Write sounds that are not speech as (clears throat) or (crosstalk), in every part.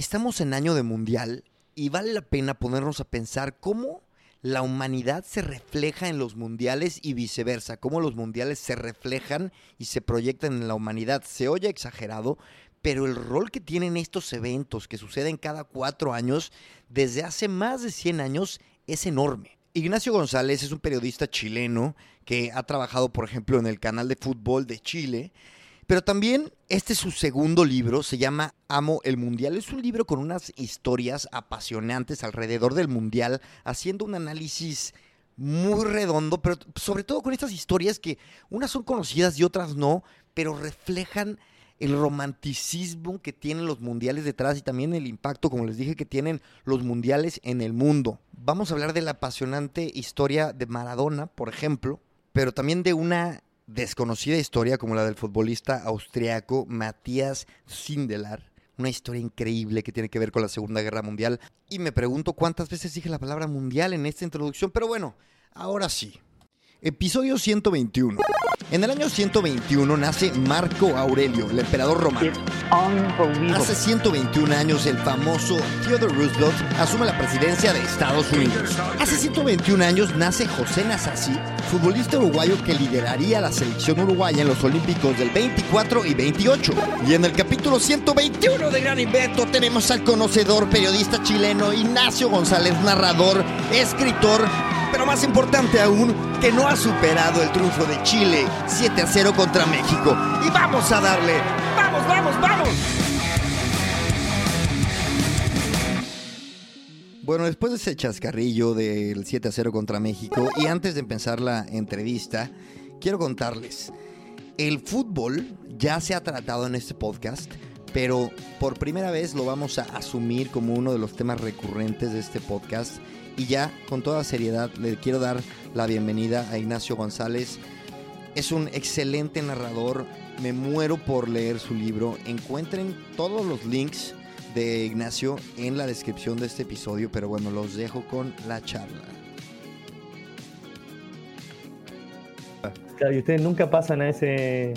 Estamos en año de mundial y vale la pena ponernos a pensar cómo la humanidad se refleja en los mundiales y viceversa, cómo los mundiales se reflejan y se proyectan en la humanidad. Se oye exagerado, pero el rol que tienen estos eventos que suceden cada cuatro años, desde hace más de 100 años, es enorme. Ignacio González es un periodista chileno que ha trabajado, por ejemplo, en el canal de fútbol de Chile pero también este es su segundo libro, se llama Amo el Mundial. Es un libro con unas historias apasionantes alrededor del Mundial, haciendo un análisis muy redondo, pero sobre todo con estas historias que unas son conocidas y otras no, pero reflejan el romanticismo que tienen los mundiales detrás y también el impacto, como les dije, que tienen los mundiales en el mundo. Vamos a hablar de la apasionante historia de Maradona, por ejemplo, pero también de una desconocida historia como la del futbolista austriaco Matías Sindelar. Una historia increíble que tiene que ver con la Segunda Guerra Mundial. Y me pregunto cuántas veces dije la palabra mundial en esta introducción, pero bueno, ahora sí. Episodio 121. En el año 121 nace Marco Aurelio, el emperador romano. Hace 121 años el famoso Theodore Roosevelt asume la presidencia de Estados Unidos. Hace 121 años nace José Nasasi, futbolista uruguayo que lideraría la selección uruguaya en los Olímpicos del 24 y 28. Y en el capítulo 121 de Gran Invento tenemos al conocedor periodista chileno Ignacio González, narrador, escritor, pero más importante aún, que no ha superado el triunfo de Chile 7 a 0 contra México. Y vamos a darle, vamos, vamos, vamos. Bueno, después de ese chascarrillo del 7 a 0 contra México y antes de empezar la entrevista, quiero contarles, el fútbol ya se ha tratado en este podcast, pero por primera vez lo vamos a asumir como uno de los temas recurrentes de este podcast y ya, con toda seriedad, le quiero dar la bienvenida a Ignacio González. Es un excelente narrador. Me muero por leer su libro. Encuentren todos los links de Ignacio en la descripción de este episodio, pero bueno, los dejo con la charla. Claro, y ustedes nunca pasan a ese.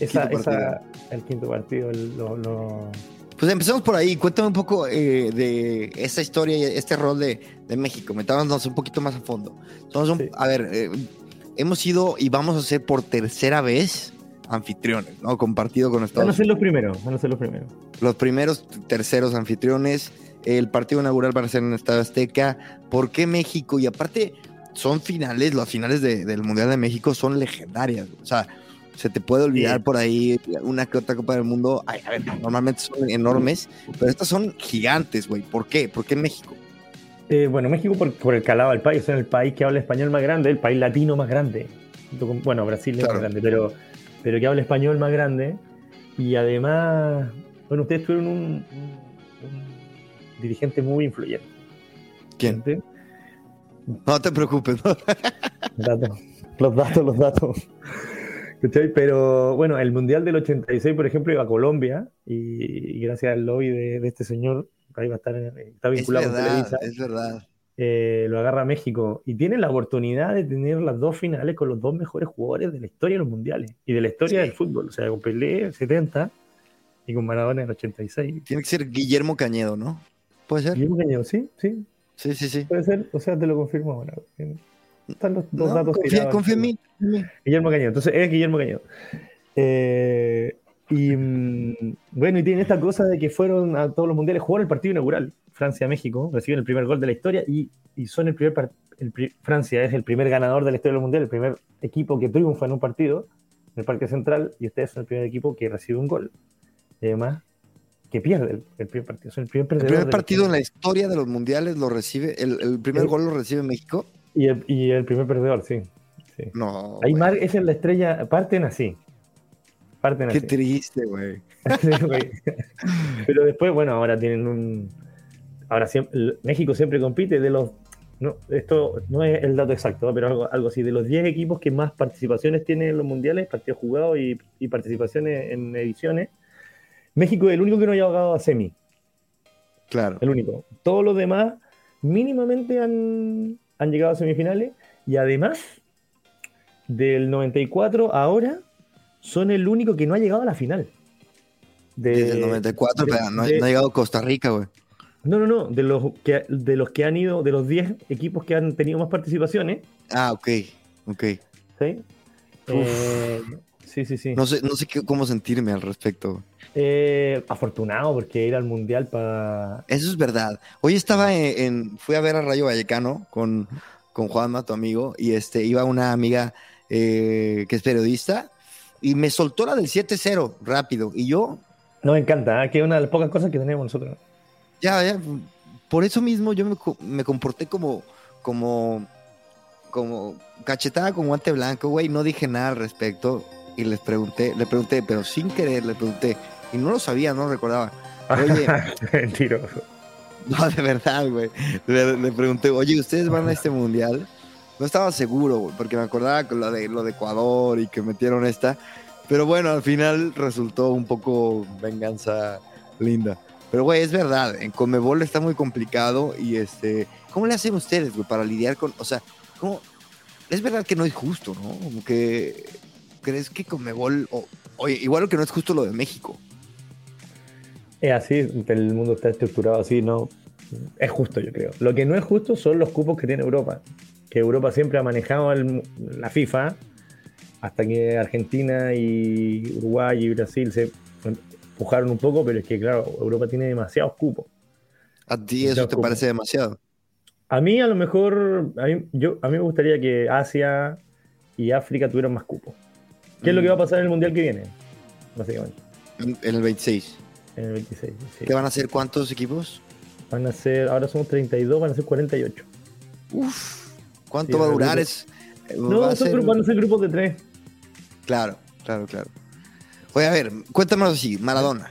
Esa, esa, el quinto partido, lo, pues empezamos por ahí. Cuéntame un poco eh, de esta historia y este rol de, México. Metámonos un poquito más a fondo. Somos A ver, eh, hemos ido y vamos a ser por tercera vez anfitriones, ¿no? Compartido con Estados Van a ser los primeros, van a ser los primeros. Los primeros, terceros anfitriones. El partido inaugural va a ser en Estado Azteca. ¿Por qué México? Y aparte, son finales, las finales del Mundial de México son legendarias. O sea, se te puede olvidar por ahí una que otra Copa del Mundo. a ver, normalmente son enormes, pero estas son gigantes, güey. ¿Por qué? ¿Por qué México? Eh, bueno, México por, el calado del país, es el país que habla español más grande, el país latino más grande. Bueno, Brasil es más grande, pero, pero que habla español más grande. Y además, bueno, ustedes tuvieron un, dirigente muy influyente. ¿Quién? No te preocupes. Los datos, los datos. Pero bueno, el Mundial del 86, por ejemplo, iba a Colombia y, gracias al lobby de, este señor, ahí va a estar, está vinculado es verdad, Es verdad. Eh, lo agarra México y tiene la oportunidad de tener las dos finales con los dos mejores jugadores de la historia de los mundiales y de la historia del fútbol. O sea, con Pelé 70 y con Maradona en 86. Tiene que ser Guillermo Cañedo, ¿no? ¿Puede ser? Guillermo Cañedo, sí, sí. Sí, sí, sí. Puede ser, o sea, te lo confirmo ahora. Están los dos datos confía, confía en mí. Guillermo Cañedo. Entonces es Guillermo Cañedo. Eh, y mm, bueno, y tienen esta cosa de que fueron a todos los mundiales, jugaron el partido inaugural, Francia-México, reciben el primer gol de la historia y, y son el primer el, Francia es el primer ganador de la historia del mundial, el primer equipo que triunfa en un partido en el Parque Central y ustedes son el primer equipo que recibe un gol. Y además, que pierde el, primer partido. Son el primer, el primer partido en la historia de los mundiales lo recibe, el, el primer gol lo recibe México. Y el, y el primer perdedor, sí. No. Ahí Mar, esa es la estrella, parten así. Parten Qué triste, (laughs) güey. Pero después, bueno, ahora tienen un. Ahora siempre, México siempre compite de los. No, esto no es el dato exacto, pero algo, algo así. De los 10 equipos que más participaciones tienen en los mundiales, partidos jugados y, y participaciones en ediciones, México es el único que no ha llegado a semi. Claro. El único. Todos los demás mínimamente han, han llegado a semifinales y además del 94 ahora son el único que no ha llegado a la final. De, Desde el 94, de- pero no, ha- de- no ha llegado Costa Rica, güey. No, no, no. De los, que, de los que han ido, de los 10 equipos que han tenido más participaciones, Ah, ok, ok. ¿sí? Eh, sí, sí, sí. No sé, no sé qué- cómo sentirme al respecto. Eh, afortunado porque ir al mundial para. Eso es verdad. Hoy estaba en, en- fui a ver a Rayo Vallecano con, con Juanma, tu amigo, y este iba una amiga eh, que es periodista y me soltó la del 7-0 rápido. Y yo, Nos encanta, ¿eh? que es una de las pocas cosas que tenemos nosotros. ya, ya, por eso mismo yo me, me comporté como, como, como cachetada con guante blanco, güey. No dije nada al respecto y les pregunté, le pregunté, pero sin querer le pregunté. Y no lo sabía, no recordaba. Oye, (laughs) Mentiroso. No, de verdad, güey. Le, le pregunté, oye, ¿ustedes van a este mundial? No estaba seguro, güey, porque me acordaba con lo de, lo de Ecuador y que metieron esta. Pero bueno, al final resultó un poco venganza linda. Pero, güey, es verdad, en Comebol está muy complicado y este... ¿Cómo le hacen ustedes, güey, para lidiar con... O sea, ¿cómo... Es verdad que no es justo, ¿no? Como que... ¿Crees que Comebol... o- oye, igual que no es justo lo de México. Es así, el mundo está estructurado así, no. Es justo, yo creo. Lo que no es justo son los cupos que tiene Europa. Que Europa siempre ha manejado el- la FIFA hasta que Argentina y Uruguay y Brasil se empujaron un poco, pero es que, claro, Europa tiene demasiados cupos. ¿A ti eso te cupos. parece demasiado? A mí, a lo mejor, a mí, yo, a mí me gustaría que Asia y África tuvieran más cupos. ¿Qué es lo que va a pasar en el mundial que viene? Básicamente, En, el 26. en el 26. sí. ¿Qué van a ser cuántos equipos? Van a ser, ahora somos 32, van a ser 48. Uf, ¿cuánto Sí, va a durar? Es, eh, No, va a ser- van a ser grupos de tres. Claro, claro, claro. Oye, a ver, cuéntanos así, Maradona.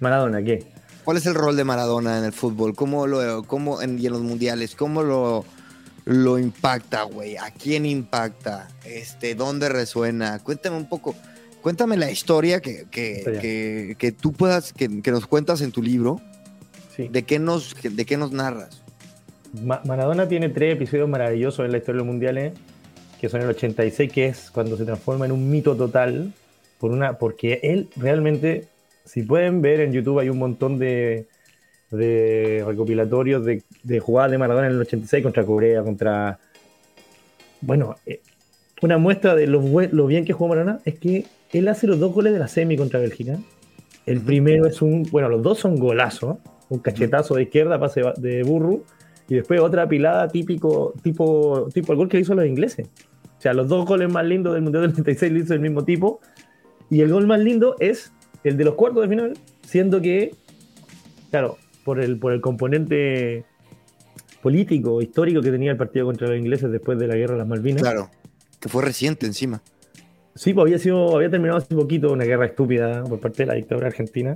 Maradona, ¿qué? ¿Cuál es el rol de Maradona en el fútbol? ¿Cómo lo, cómo en, y en los mundiales? ¿Cómo lo, lo impacta, güey? ¿A quién impacta? Este, ¿Dónde resuena? Cuéntame un poco. Cuéntame la historia que, que, que, que tú puedas, que, que nos cuentas en tu libro. Sí. ¿De qué nos, de qué nos narras? Ma- Maradona tiene tres episodios maravillosos en la historia de los mundiales, que son el 86, que es cuando se transforma en un mito total, por una, porque él realmente, si pueden ver en YouTube, hay un montón de, de recopilatorios de, de jugadas de Maradona en el 86 contra Corea, contra... Bueno, eh, una muestra de lo, lo bien que jugó Maradona es que él hace los dos goles de la semi contra Bélgica. El primero es un, bueno, los dos son golazos, un cachetazo de izquierda, pase de burro, y después otra pilada típico, tipo, tipo el gol que hizo los ingleses. O sea, los dos goles más lindos del Mundial del 96 lo hizo el mismo tipo. Y el gol más lindo es el de los cuartos de final, siendo que, claro, por el, por el componente político, histórico que tenía el partido contra los ingleses después de la guerra de las Malvinas. Claro, que fue reciente encima. Sí, pues había, sido, había terminado hace poquito una guerra estúpida por parte de la dictadura argentina,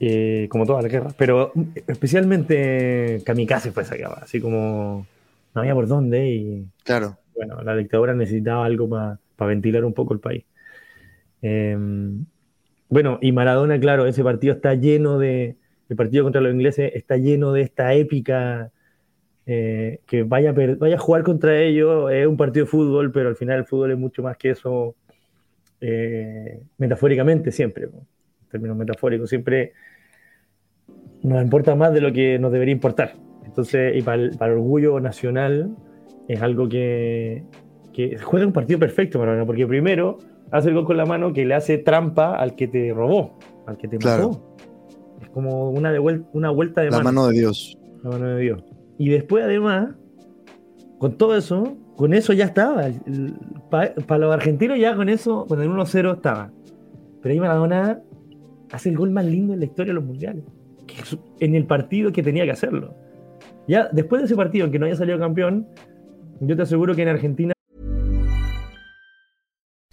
eh, como todas las guerras, pero especialmente kamikaze fue esa guerra, así como no había por dónde y Claro. bueno, la dictadura necesitaba algo para ventilar un poco el país. Eh, bueno, y Maradona, claro, ese partido está lleno de, el partido contra los ingleses está lleno de esta épica eh, que vaya a, vaya a jugar contra ellos, es un partido de fútbol, pero al final el fútbol es mucho más que eso, eh, metafóricamente siempre, en términos metafóricos, siempre nos importa más de lo que nos debería importar. Entonces, y para el, para el orgullo nacional es algo que, juega un partido perfecto, Maradona, porque primero hace el gol con la mano que le hace trampa al que te robó, al que te Claro. Como una, de vuel- una vuelta de La mano mano de Dios. la mano de Dios. Y después, además, con todo eso, con eso ya estaba. Para los argentinos, ya con eso, con el 1-0 estaba. Pero ahí Maradona hace el gol más lindo en la historia de los mundiales. En el partido que tenía que hacerlo. Ya después de ese partido, aunque no haya salido campeón, yo te aseguro que en Argentina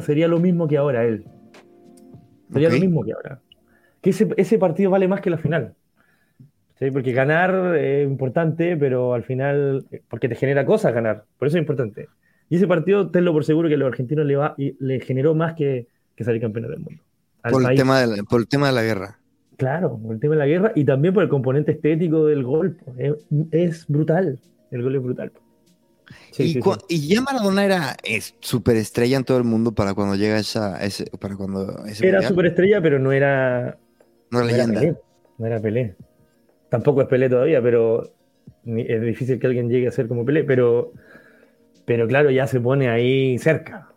Sería lo mismo que ahora él. Sería lo mismo que ahora. Que ese, ese partido vale más que la final. ¿Sí? Porque ganar es importante, pero al final, porque te genera cosas ganar, por eso es importante. Y ese partido, tenlo por seguro que a los argentinos le, va, y le generó más que, que salir campeones del mundo. Por el, tema de la, por el tema de la guerra. Claro, por el tema de la guerra y también por el componente estético del gol. es brutal. El gol es brutal. Sí, y, sí, cu- sí. y ya Maradona era es, superestrella en todo el mundo para cuando llega esa, ese, para cuando ese Era mundial. superestrella, pero no era, No era no era leyenda. Pelé. No era Pelé. Tampoco es Pelé todavía, pero es difícil que alguien llegue a ser como Pelé. Pero, pero claro, ya se pone ahí cerca.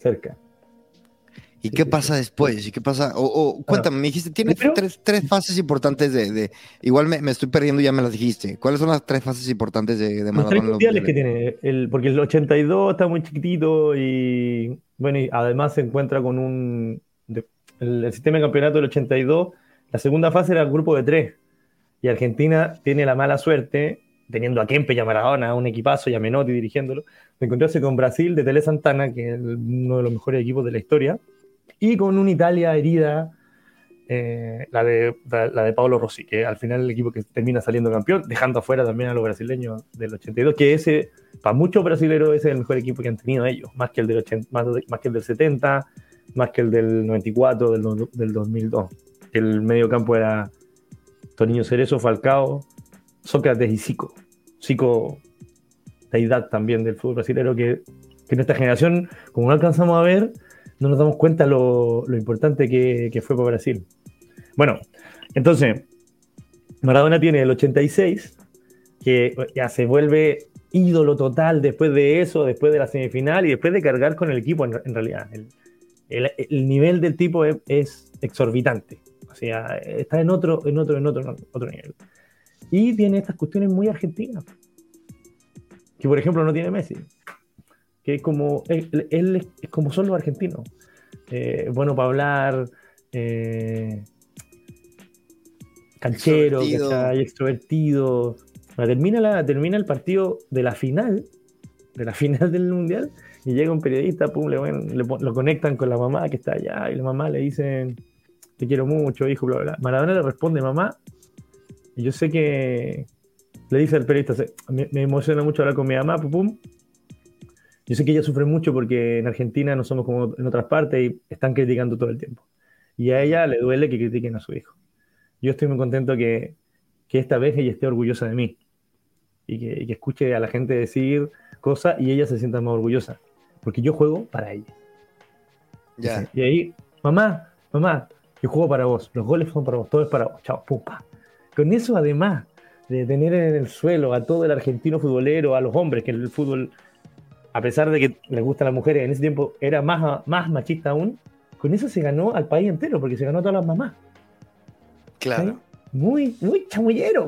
Cerca. ¿Y qué pasa después? ¿Y qué pasa? O, o, cuéntame, me dijiste, tiene tres, tres fases importantes de, de- Igual me, me estoy perdiendo, ya me las dijiste. ¿Cuáles son las tres fases importantes de, de Los Maradona? tres los mundiales que tiene, el, porque el 82 está muy chiquitito y bueno, y además se encuentra con un de- el, el sistema de campeonato del 82, la segunda fase era el grupo de tres y Argentina tiene la mala suerte, teniendo a Kempe y a Maradona, un equipazo y a Menotti dirigiéndolo, de encontrarse con Brasil de Tele Santana, que es uno de los mejores equipos de la historia, y con una Italia herida, eh, la, de, la, la de Paolo Rossi, que al final el equipo que termina saliendo campeón, dejando afuera también a los brasileños del 82, que ese, para muchos brasileños, ese es el mejor equipo que han tenido ellos, más que el del, 80 más, más que el del 70, más que el del 94, del, del 2002. El medio campo era Toniño Cerezo, Falcao, Sócrates y Zico. Zico, deidad también del fútbol brasileño, que, que en esta generación, como no alcanzamos a ver, no nos damos cuenta lo, lo importante que, que fue para Brasil. Bueno, entonces, Maradona tiene el 86, que ya se vuelve ídolo total después de eso, después de la semifinal y después de cargar con el equipo en, en realidad. El, el- el nivel del tipo es, es exorbitante. O sea, está en otro, en otro, en otro, en otro nivel. Y tiene estas cuestiones muy argentinas. Que por ejemplo no tiene Messi. Que es como, él, él es, como son los argentinos. Eh, bueno para hablar, eh, canchero, Extrovertido. ¿cachai? extrovertido. Ahora, Termina, la, termina el partido de la final, de la (laughs) final del mundial, y llega un periodista, pum, le, lo conectan con la mamá que está allá, y la mamá le dice, te quiero mucho, hijo, bla, bla. Maradona le responde, mamá, y yo sé que, le dice al periodista, "Se- me, me emociona mucho hablar con mi mamá, pum, pum. Yo sé que ella sufre mucho porque en Argentina no somos como en otras partes y están criticando todo el tiempo. Y a ella le duele que critiquen a su hijo. Yo estoy muy contento que, que esta vez ella esté orgullosa de mí y que, y que escuche a la gente decir cosas y ella se sienta más orgullosa. Porque yo juego para ella. Ya. Y ahí, mamá, mamá, yo juego para vos, los goles son para vos, todo es para vos, chao, pum, pa. Con eso, además de tener en el suelo a todo el argentino futbolero, a los hombres, que el fútbol, a pesar de que les gustan las mujeres, en ese tiempo era más, más machista aún, con eso se ganó al país entero, porque se ganó a todas las mamás. Claro. ¿sí? Muy, muy chamullero,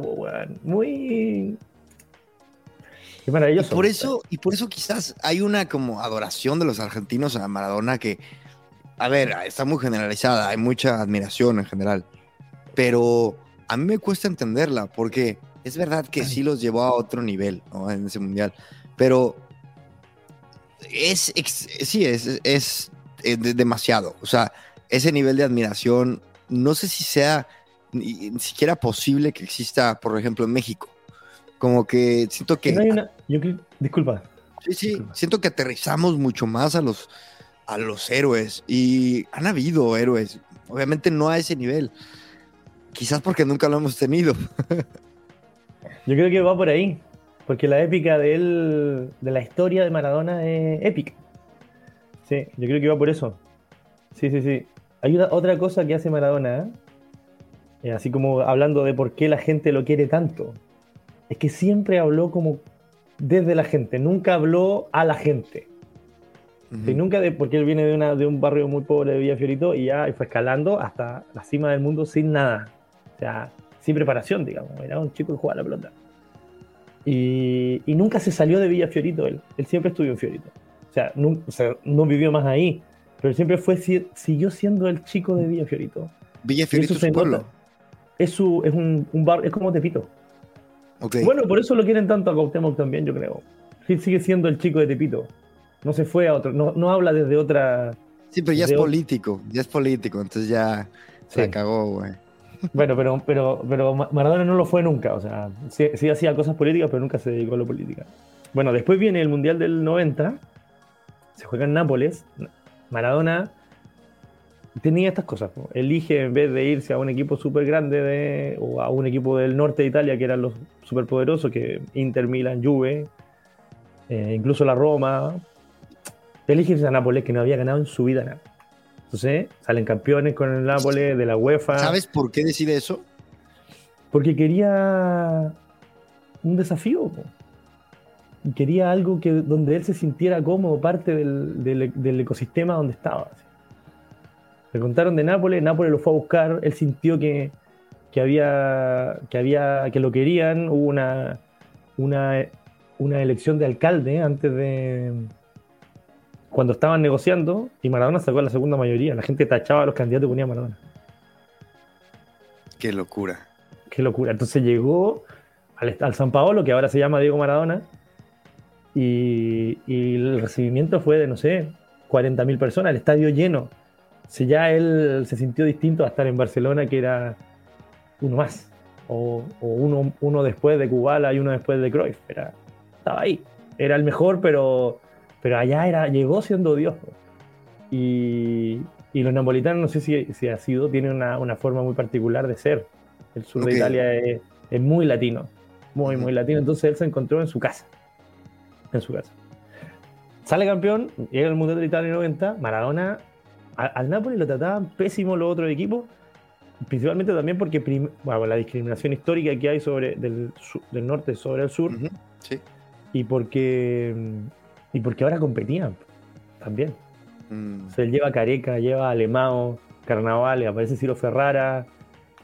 muy... Qué maravilloso. Y por eso, y por eso quizás hay una como adoración de los argentinos a Maradona que, a ver, está muy generalizada, hay mucha admiración en general, pero a mí me cuesta entenderla porque es verdad que sí los llevó a otro nivel ¿no? en ese mundial, pero es, ex- sí, es, es, de- demasiado, o sea, ese nivel de admiración, no sé si sea ni, ni siquiera posible que exista, por ejemplo, en México. Como que siento que No hay una- yo creo- disculpa, Sí, sí, Disculpa. siento que aterrizamos mucho más a los, a los héroes y han habido héroes, obviamente no a ese nivel, quizás porque nunca lo hemos tenido. (laughs) Yo creo que va por ahí, porque la épica de él, de la historia de Maradona es épica. Sí, yo creo que va por eso. Sí, sí, sí. Hay una- otra cosa que hace Maradona, ¿eh? Así como hablando de por qué la gente lo quiere tanto, es que siempre habló como desde la gente, nunca habló a la gente. Sí, nunca de, porque él viene de, una, de un barrio muy pobre de Villa Fiorito y ya fue escalando hasta la cima del mundo sin nada. O sea, sin preparación, digamos. Era un chico que jugaba la pelota. Y, y nunca se salió de Villa Fiorito él. Él siempre estuvo en Fiorito. O sea, nun- o sea, no vivió más ahí. Pero él siempre fue, si- siguió siendo el chico de Villa Fiorito. Villa Fiorito es su pueblo. nota. Es, su, es un, un bar, es como Tepito. Ok. Bueno, por eso lo quieren tanto a Cuauhtémoc también, yo creo. Él sigue siendo el chico de Tepito. no se fue a otro, no, no habla desde otra... Sí, pero ya es político, ya es político, entonces ya se Sí. cagó, güey. Bueno, pero, pero, pero Ma- Maradona no lo fue nunca, o sea, sí, sí hacía cosas políticas, pero nunca se dedicó a la política. Bueno, después viene el Mundial del 90, se juega en Nápoles, Maradona tenía estas cosas, elige en vez de irse a un equipo súper grande de, o a un equipo del norte de Italia que eran los superpoderosos, que Inter, Milan, Juve, eh, incluso la Roma, elige irse a Nápoles que no había ganado en su vida nada. Entonces salen campeones con el Nápoles de la UEFA. ¿Sabes por qué decide eso? Porque quería un desafío. Y Quería algo que, donde él se sintiera como parte del, del- del ecosistema donde estaba. así. Le contaron de Nápoles, Nápoles lo fue a buscar, él sintió que, que había, que había, que lo querían, hubo una, una, una elección de alcalde antes de cuando estaban negociando y Maradona sacó la segunda mayoría. La gente tachaba a los candidatos y ponía a Maradona. Qué locura. Qué locura. Entonces llegó al, al San Paolo, que ahora se llama Diego Maradona, y, y el recibimiento fue de, no sé, 40.000 personas, el estadio lleno. Si ya él se sintió distinto a estar en Barcelona, que era uno más, o, o uno, uno después de Kubala y uno después de Cruyff. Era, estaba ahí. Era el mejor, pero, pero allá era, llegó siendo Dios. Y, y los napolitanos, no sé si, si ha sido, tienen una, una forma muy particular de ser. El sur de Italia es, es muy latino, muy, muy latino. Entonces él se encontró en su casa. En su casa. Sale campeón, llega al Mundial de Italia 90, Maradona, a- al Napoli lo trataban pésimo los otros equipos, principalmente también porque prim- bueno, la discriminación histórica que hay sobre del, del norte sobre el sur Sí. y porque y porque ahora competían también. Mm. Se lleva Careca, lleva Alemao, Carnaval, aparece Ciro Ferrara,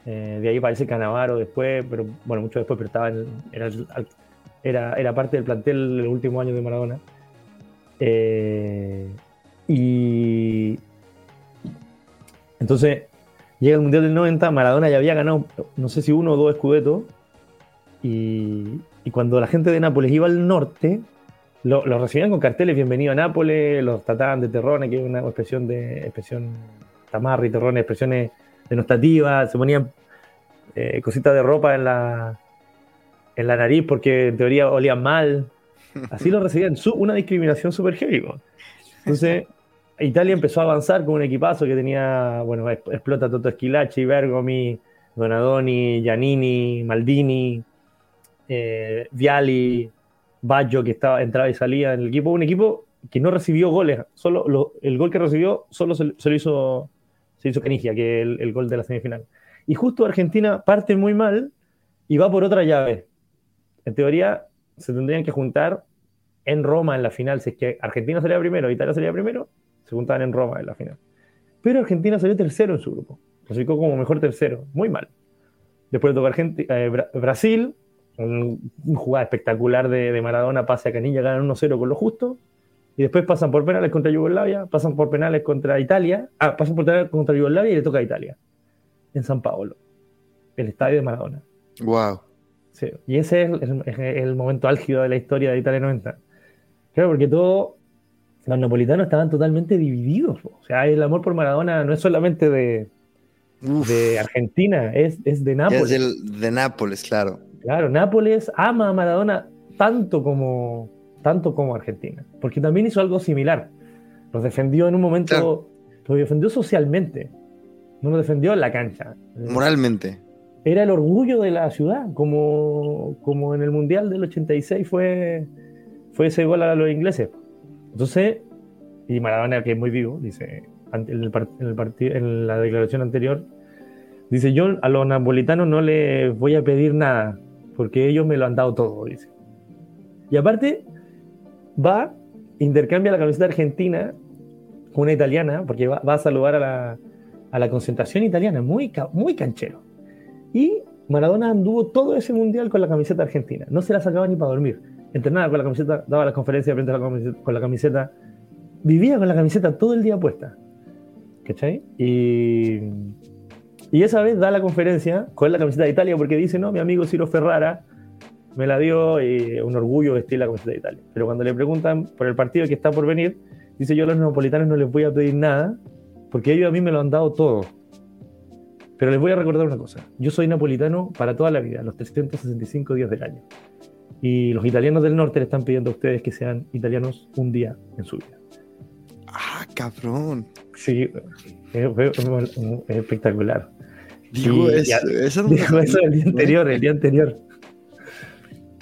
eh, de ahí aparece Canavaro después, pero bueno, mucho después, pero estaba en- era, era, era parte del plantel del último año de Maradona. Eh, y entonces llega el Mundial del 90, Maradona ya había ganado, no sé si uno o dos escudetos, y, y cuando la gente de Nápoles iba al norte, lo, lo recibían con carteles, bienvenido a Nápoles, los trataban de terrones, que es una expresión de expresión tamarri, terrones, expresiones denostativas, se ponían eh, cositas de ropa en la, en la nariz porque en teoría olían mal. Así lo recibían, una discriminación súper heavy. Entonces, Italia empezó a avanzar con un equipazo que tenía, bueno, explota Toto Esquilachi, Bergomi, Donadoni, Giannini, Maldini, eh, Viali, Baggio, que estaba, entraba y salía en el equipo. Un equipo que no recibió goles, solo lo- el gol que recibió solo se, lo hizo, se hizo Canigia, que el, el gol de la semifinal. Y justo Argentina parte muy mal y va por otra llave. En teoría, se tendrían que juntar en Roma en la final. Si es que Argentina salía primero, Italia salía primero, se juntaban en Roma en la final. Pero Argentina salió tercero en su grupo. Clasificó como mejor tercero. Muy mal. Después tocó Argenti- eh, Bra- Brasil, un, jugada espectacular de, de Maradona, pase a Canilla, ganan 1-0 con lo justo. Y después pasan por penales contra Yugoslavia, pasan por penales contra Italia. Ah, pasan por penales contra Yugoslavia y le toca a Italia. En San Paolo. El estadio de Maradona. Wow. Sí, y ese es el, es el momento álgido de la historia de Italia 90. Claro, porque todos los napolitanos estaban totalmente divididos. po. O sea, el amor por Maradona no es solamente de, Uf, de Argentina, es, es de Nápoles. es del- de Nápoles, claro. Claro, Nápoles ama a Maradona tanto como, tanto como Argentina, porque también hizo algo similar. Los defendió en un momento, Claro. los defendió socialmente, no los defendió en la cancha. Moralmente. era el orgullo de la ciudad, como, como en el Mundial del 86 fue, fue ese gol a los ingleses. Entonces, y Maradona, que es muy vivo, dice en, el en, el en la declaración anterior, dice, yo a los napolitanos no les voy a pedir nada, porque ellos me lo han dado todo, dice. Y aparte, va, intercambia la camiseta argentina con una italiana, porque va, va a saludar a la, a la concentración italiana, muy, muy canchero. Y Maradona anduvo todo ese mundial con la camiseta argentina. No se la sacaba ni para dormir. Entrenaba con la camiseta, daba las conferencias frente a la camiseta- con la camiseta. Vivía con la camiseta todo el día puesta. ¿Cachai? Y, y esa vez da la conferencia con la camiseta de Italia porque dice, no, mi amigo Ciro Ferrara me la dio y un orgullo vestir la camiseta de Italia. Pero cuando le preguntan por el partido que está por venir, dice yo a los napolitanos no les voy a pedir nada porque ellos a mí me lo han dado todo. Pero les voy a recordar una cosa, yo soy napolitano para toda la vida, los 365 días del año. Y los italianos del norte le están pidiendo a ustedes que sean italianos un día en su vida. Ah, cabrón. Sí, es, es- es espectacular. Digo Y- eso, y- eso el día anterior, el día anterior.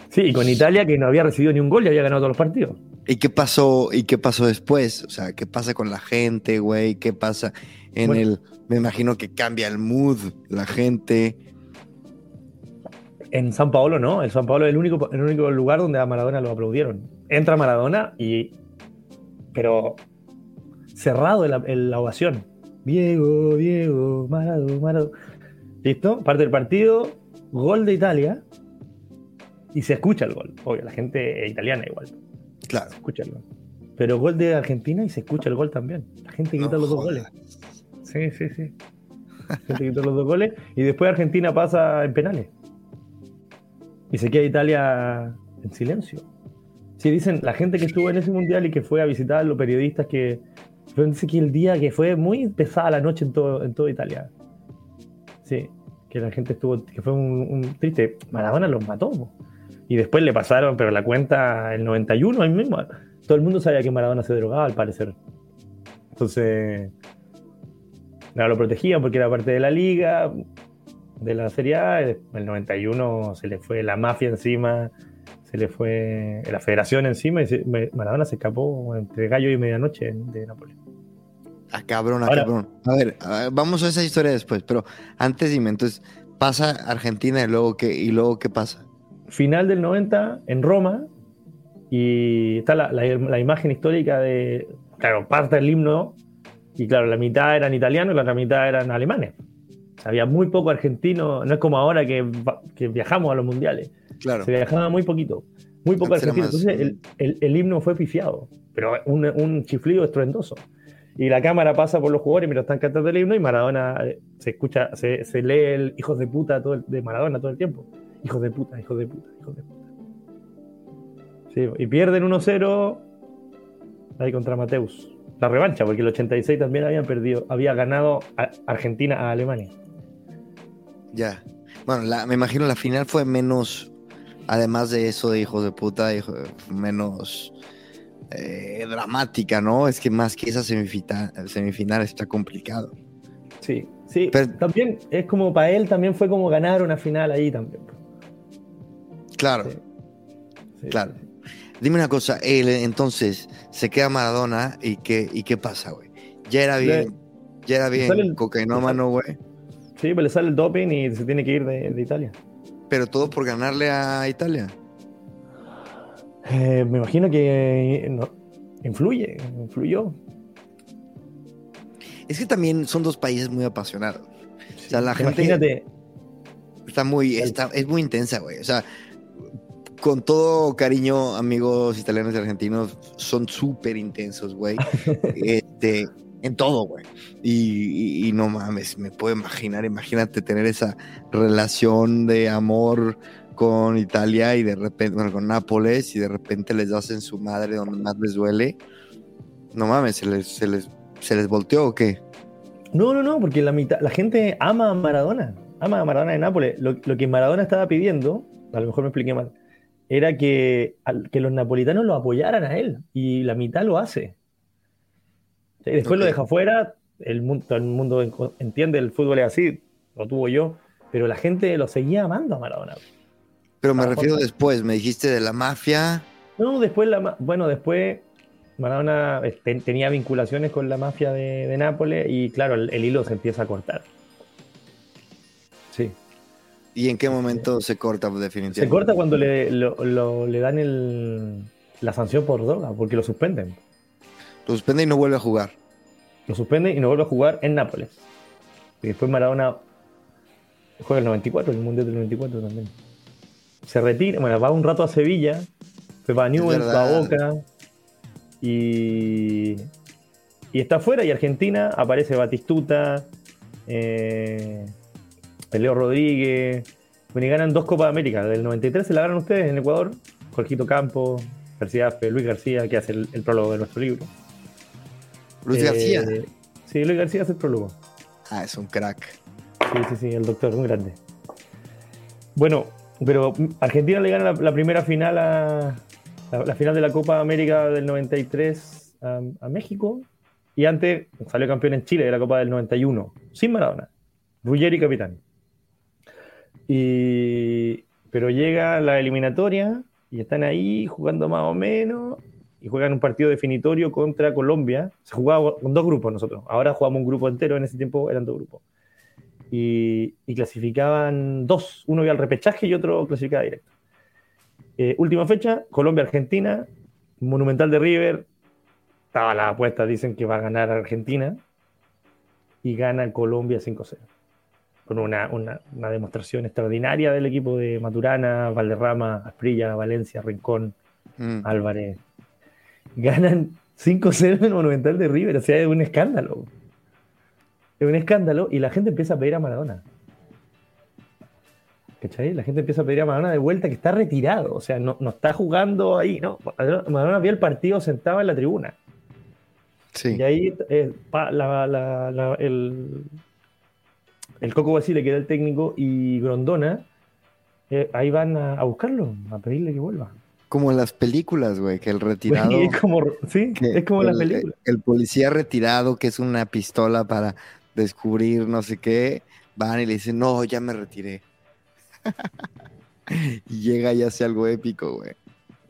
Sí, y con Italia que no había recibido ni un gol y había ganado todos los partidos. ¿Y qué pasó? ¿Y qué pasó después? O sea, ¿qué pasa con la gente, güey? ¿Qué pasa en Bueno. el me imagino que cambia el mood, la gente. En San Paolo no, el San Paolo es el único, el único lugar donde a Maradona lo aplaudieron. Entra Maradona y. Pero. Cerrado en la, en la ovación. Diego, Diego, Maradona, Maradona. ¿Listo? Parte del partido, gol de Italia. Y se escucha el gol. Obvio, la gente es italiana igual. Claro. Se escucha el gol. Pero gol de Argentina y se escucha el gol también. La gente grita No los dos goles. Sí, sí, sí. La gente grita los dos goles. Y después Argentina pasa en penales. Y se queda Italia en silencio. Sí, dicen la gente que estuvo en ese mundial y que fue a visitar, los periodistas que. Pero dice que el día que fue muy pesada la noche en todo, en toda Italia. Sí, que la gente estuvo. que fue un, triste. Maradona los mató. Y después le pasaron, pero la cuenta, el 91, ahí mismo. Todo el mundo sabía que Maradona se drogaba, al parecer. Entonces. Nada, lo protegían porque era parte de la liga, de la Serie A. El 91 se le fue la mafia encima, se le fue la federación encima y se- Maradona se escapó entre gallo y medianoche de Nápoles. Ah, cabrón, ah, Ahora- cabrón. A ver, a ver, vamos a esa historia después, pero antes dime, entonces, pasa Argentina y luego qué, y luego qué pasa. Final del 90 en Roma y está la, la- la imagen histórica de, claro, parte del himno y claro, la mitad eran italianos y la otra mitad eran alemanes. O sea, había muy poco argentino, no es como ahora que, que viajamos a los mundiales. Claro. Se viajaba muy poquito, muy poco Antes argentino. Entonces el, el- el himno fue pifiado, pero un, un chiflido estruendoso. Y la cámara pasa por los jugadores mientras están cantando el himno y Maradona eh, se escucha, se, se lee el hijos de puta todo de Maradona todo el tiempo. Hijos de puta, hijos de puta, hijos de puta. Sí, y pierden 1-0 ahí contra Mateus. La revancha, porque el 86 también habían perdido, había ganado Argentina a Alemania. Ya. Bueno, me imagino la final fue menos, además de eso de hijos de puta, hijo- menos eh, dramática, ¿no? Es que más que esa semifinal, semifinal está complicado. Sí, sí. Pero- también es como para él, también fue como ganar una final ahí también. Claro, Sí. Sí. claro. Dime una cosa, él, entonces se queda Maradona y qué, y qué pasa, güey. Ya era bien, ya era bien el- cocainómano, güey. Sí, pues le sale el doping y se tiene que ir de, de Italia. Pero todo por ganarle a Italia. Eh, me imagino que no, influye, influyó. Es que también son dos países muy apasionados. O sea, la gente Imagínate, está muy, está, es muy intensa, güey. O sea, con todo cariño, amigos italianos y argentinos, son súper intensos, güey. (laughs) este, en todo, güey. Y, y- y no mames, me puedo imaginar, imagínate tener esa relación de amor con Italia y de repente, bueno, con Nápoles y de repente les das en su madre donde más les duele. No mames, se les, se les, se les volteó o qué? no, no, no, porque la mitad, la gente ama a Maradona, ama a Maradona de Nápoles. Lo, lo que Maradona estaba pidiendo, a lo mejor me expliqué mal, era que, al- que los napolitanos lo apoyaran a él y la mitad lo hace. Y después lo Ok. deja fuera, el mundo, el mundo en- entiende, el fútbol es así, lo tuvo yo, pero la gente lo seguía amando a Maradona. Pero me Ah, refiero Jorge. después, me dijiste de la mafia. No, después la bueno, después Maradona eh, ten- tenía vinculaciones con la mafia de, de Nápoles y claro, el, el hilo se empieza a cortar. Sí. ¿Y en qué momento se corta definitivamente? Se corta cuando le, lo- lo- le dan el- la sanción por droga, porque lo suspenden. Lo suspende y no vuelve a jugar. Lo suspenden y no vuelve a jugar en Nápoles. Y después Maradona juega el 94, el Mundial del 94 también. Se retira, bueno, va un rato a Sevilla, se va a Newell's, va a. Boca y, y está afuera y Argentina aparece Batistuta, eh, Leo Rodríguez, Bueno, y ganan dos Copas América. Del 93 se la ganan ustedes en Ecuador. Jorgito Campos, García, Luis García, que hace el, el prólogo de nuestro libro. Luis Eh, García. Sí, Luis García hace el prólogo. Ah, es un crack. Sí, sí, sí, el doctor, muy grande. Bueno, pero Argentina le gana la, primera final a. La, la final de la Copa América del 93 a, a México. Y antes salió campeón en Chile de la Copa del 91, sin Maradona. Ruggeri capitán. Y, pero llega la eliminatoria y están ahí jugando más o menos y juegan un partido definitorio contra Colombia. Se jugaba con dos grupos nosotros. Ahora jugamos un grupo entero, en ese tiempo eran dos grupos. Y, y clasificaban dos. Uno iba al repechaje y otro clasificaba directo. Eh, última fecha, Colombia-Argentina, Monumental de River. Estaba la apuesta, dicen que va a ganar Argentina. Y gana Colombia 5-0 con una, una, una, demostración extraordinaria del equipo de Maturana, Valderrama, Asprilla, Valencia, Rincón, mm. Álvarez. Ganan 5-0 en el Monumental de River, o sea, es un escándalo. Es un escándalo y la gente empieza a pedir a Maradona. ¿Cachai? La gente empieza a pedir a Maradona de vuelta que está retirado, o sea, no, no está jugando ahí, ¿no? Maradona vio el partido sentado en la tribuna. Sí. Y ahí eh, pa, la, la, la, el, el Coco Basile, que era el técnico, y Grondona, eh, ahí van a, a, buscarlo, a pedirle que vuelva. Como en las películas, güey, que el retirado. Sí, (laughs) es como, sí, es como el, las películas. El, el, policía retirado, que es una pistola para descubrir no sé qué, van y le dicen, no, ya me retiré. (laughs) y llega y hace algo épico, güey.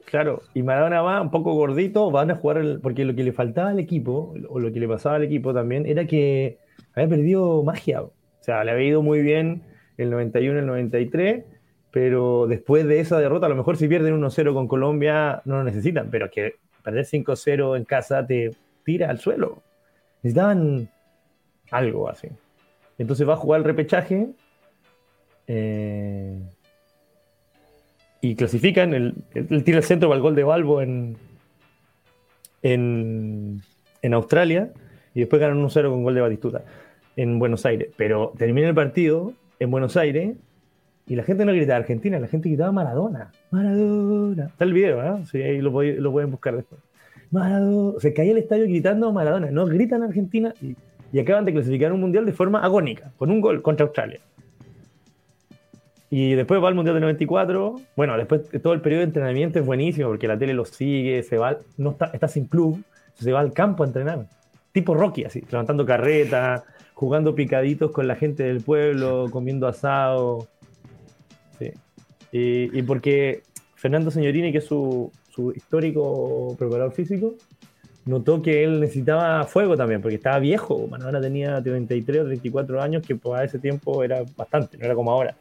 Claro, y Maradona va un poco gordito, van a jugar, porque lo que le faltaba al equipo, o lo que le pasaba al equipo también, era que había perdido magia. O sea, le había ido muy bien el 91, el 93, pero después de esa derrota, a lo mejor si pierden 1-0 con Colombia, no lo necesitan, pero que perder 5-0 en casa te tira al suelo. Necesitaban algo así. Entonces va a jugar el repechaje. Eh, y clasifican. Él, él, tira el centro para el gol de Balbo en, en, en Australia. Y después ganan 1-0 con gol de Batistuta en Buenos Aires. Pero termina el partido en Buenos Aires y la gente no gritaba Argentina, la gente gritaba Maradona. Maradona. Está el video, ¿eh? Sí, ahí lo, lo, pueden buscar después. Maradona. Se caía el estadio gritando Maradona. No gritan Argentina y, y acaban de clasificar un mundial de forma agónica, con un gol contra Australia. Y después va al Mundial del 94. Bueno, después todo el periodo de entrenamiento es buenísimo porque la tele lo sigue, se va, no está, sin club, se va al campo a entrenar. Tipo Rocky, así, levantando carreta, jugando picaditos con la gente del pueblo, comiendo asado. Sí. Y, porque Fernando Signorini, que es su, su, histórico preparador físico, notó que él necesitaba fuego también, porque estaba viejo. Maradona tenía 33 o 34 años, que para ese tiempo era bastante, no era como ahora.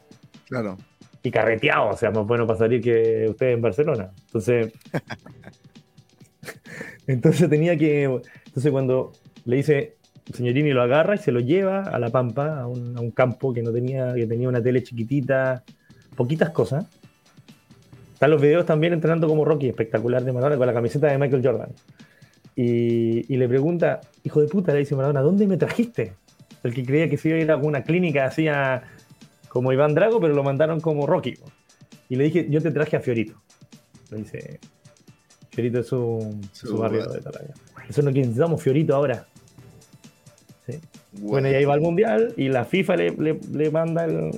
Claro. Y carreteado, o sea, más bueno para salir que ustedes en Barcelona. Entonces. (laughs) entonces tenía que. Entonces cuando le dice, Señorini lo agarra y se lo lleva a la pampa, a un, a un, campo que no tenía, que tenía una tele chiquitita, poquitas cosas. Están los videos también entrenando como Rocky, espectacular de Maradona, con la camiseta de Michael Jordan. Y, y, le pregunta, hijo de puta, le dice Maradona, ¿dónde me trajiste? El que creía que se iba a ir a una clínica, hacía como Iván Drago, pero lo mandaron como Rocky. Y le dije, yo te traje a Fiorito. Le dice, Fiorito es su, su, su barrio de Talaya. Eso es lo que necesitamos, Fiorito ahora. Sí. Bueno. bueno, y ahí va al mundial y la FIFA le, le, le, manda el.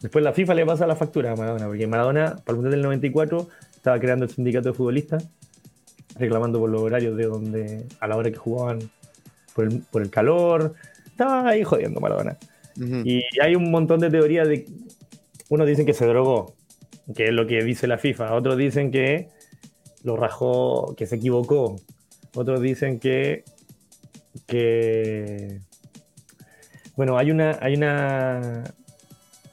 Después la FIFA le pasa la factura a Maradona, porque Maradona, para el mundial del 94, estaba creando el sindicato de futbolistas, reclamando por los horarios de donde, a la hora que jugaban, por el, por el calor. Estaba ahí jodiendo Maradona. Uh -huh. Y hay un montón de teorías de. Unos dicen que se drogó, que es lo que dice la FIFA. Otros dicen que lo rajó, que se equivocó. Otros dicen que que bueno, hay una hay una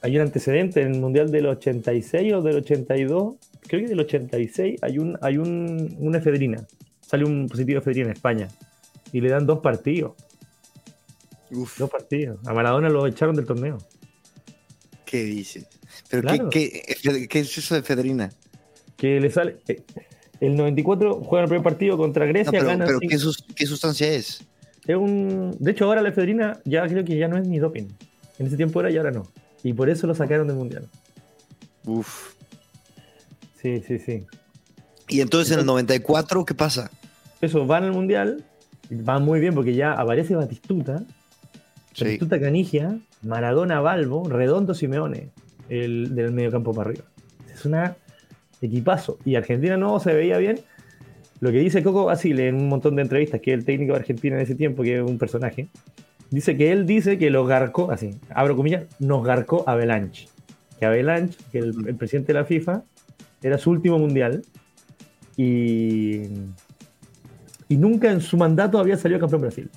hay un antecedente en el Mundial del 86 o del 82, creo que del 86 hay un hay un, una efedrina. Sale un positivo de efedrina en España y le dan dos partidos. Uf. Dos partidos. A Maradona lo echaron del torneo. ¿Qué dices? ¿Pero claro. ¿qué, qué, qué, es eso de efedrina? Que le sale eh, el 94 juega el primer partido contra Grecia, no, pero, gana pero ¿qué, sus, ¿qué sustancia es? Es un... De hecho, ahora la efedrina ya creo que ya no es ni doping. En ese tiempo era y ahora no. Y por eso lo sacaron del mundial. Uf. Sí, sí, sí. Y entonces en el 94, ¿qué pasa? Eso, van al mundial, van muy bien porque ya aparece Batistuta, Sí. Batistuta Canigia, Maradona Balbo, Redondo Simeone, el del medio campo para arriba. Es una equipazo. Y Argentina no se veía bien. Lo que dice Coco Basile en un montón de entrevistas, que es el técnico de Argentina en ese tiempo, que es un personaje, dice que él dice que lo garcó, así, abro comillas, nos garcó Avalanche. Que Avalanche, que el, el presidente de la FIFA, era su último mundial y, y nunca en su mandato había salido campeón Brasil.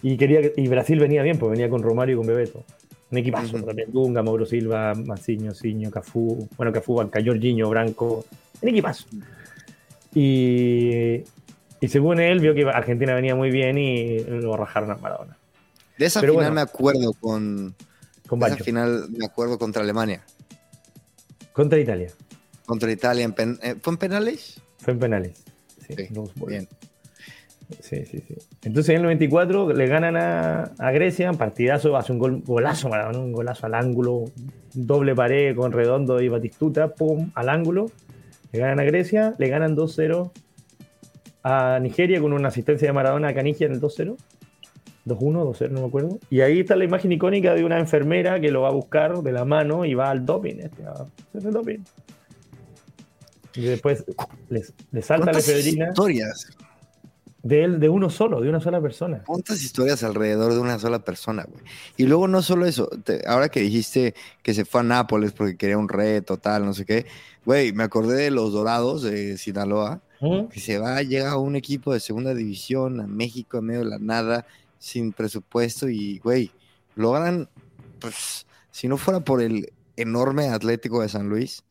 Y, quería, que- y Brasil venía bien, pues venía con Romario y con Bebeto. Un equipazo Ujú. también. Dunga, Mauro Silva, Manciño, Ciño, Cafú. Bueno, Cafú, Banca, Jorginho, Branco. Un equipazo. Y, y según él, vio que Argentina venía muy bien y lo rajaron a Maradona. De esa Pero final bueno. me acuerdo con. Con de esa final me acuerdo contra Alemania. Contra Italia. Contra Italia. En pen- eh, ¿Fue en penales? Fue en penales. Sí, Sí. Bien. Sí, sí, sí. Entonces en el 94 le ganan a, a Grecia, partidazo, hace un gol, golazo, un golazo al ángulo, doble pared con Redondo y Batistuta, pum, al ángulo. Le ganan a Grecia, le ganan 2-0 a Nigeria con una asistencia de Maradona a Canigia en el 2-0. 2-1, 2-0, no me acuerdo. Y ahí está la imagen icónica de una enfermera que lo va a buscar de la mano y va al doping. Este, a hacer el doping. Y después les, le salta la ¿Cuántas efedrina historias? de él, de uno solo, de una sola persona. ¿Cuántas historias alrededor de una sola persona, güey? Y luego no solo eso, te- ahora que dijiste que se fue a Nápoles porque quería un reto, tal, no sé qué, güey, me acordé de los Dorados de Sinaloa, ¿Mm? que se va, llega a un equipo de segunda división a México en medio de la nada, sin presupuesto y, güey, logran, pues, si no fuera por el enorme Atlético de San Luis,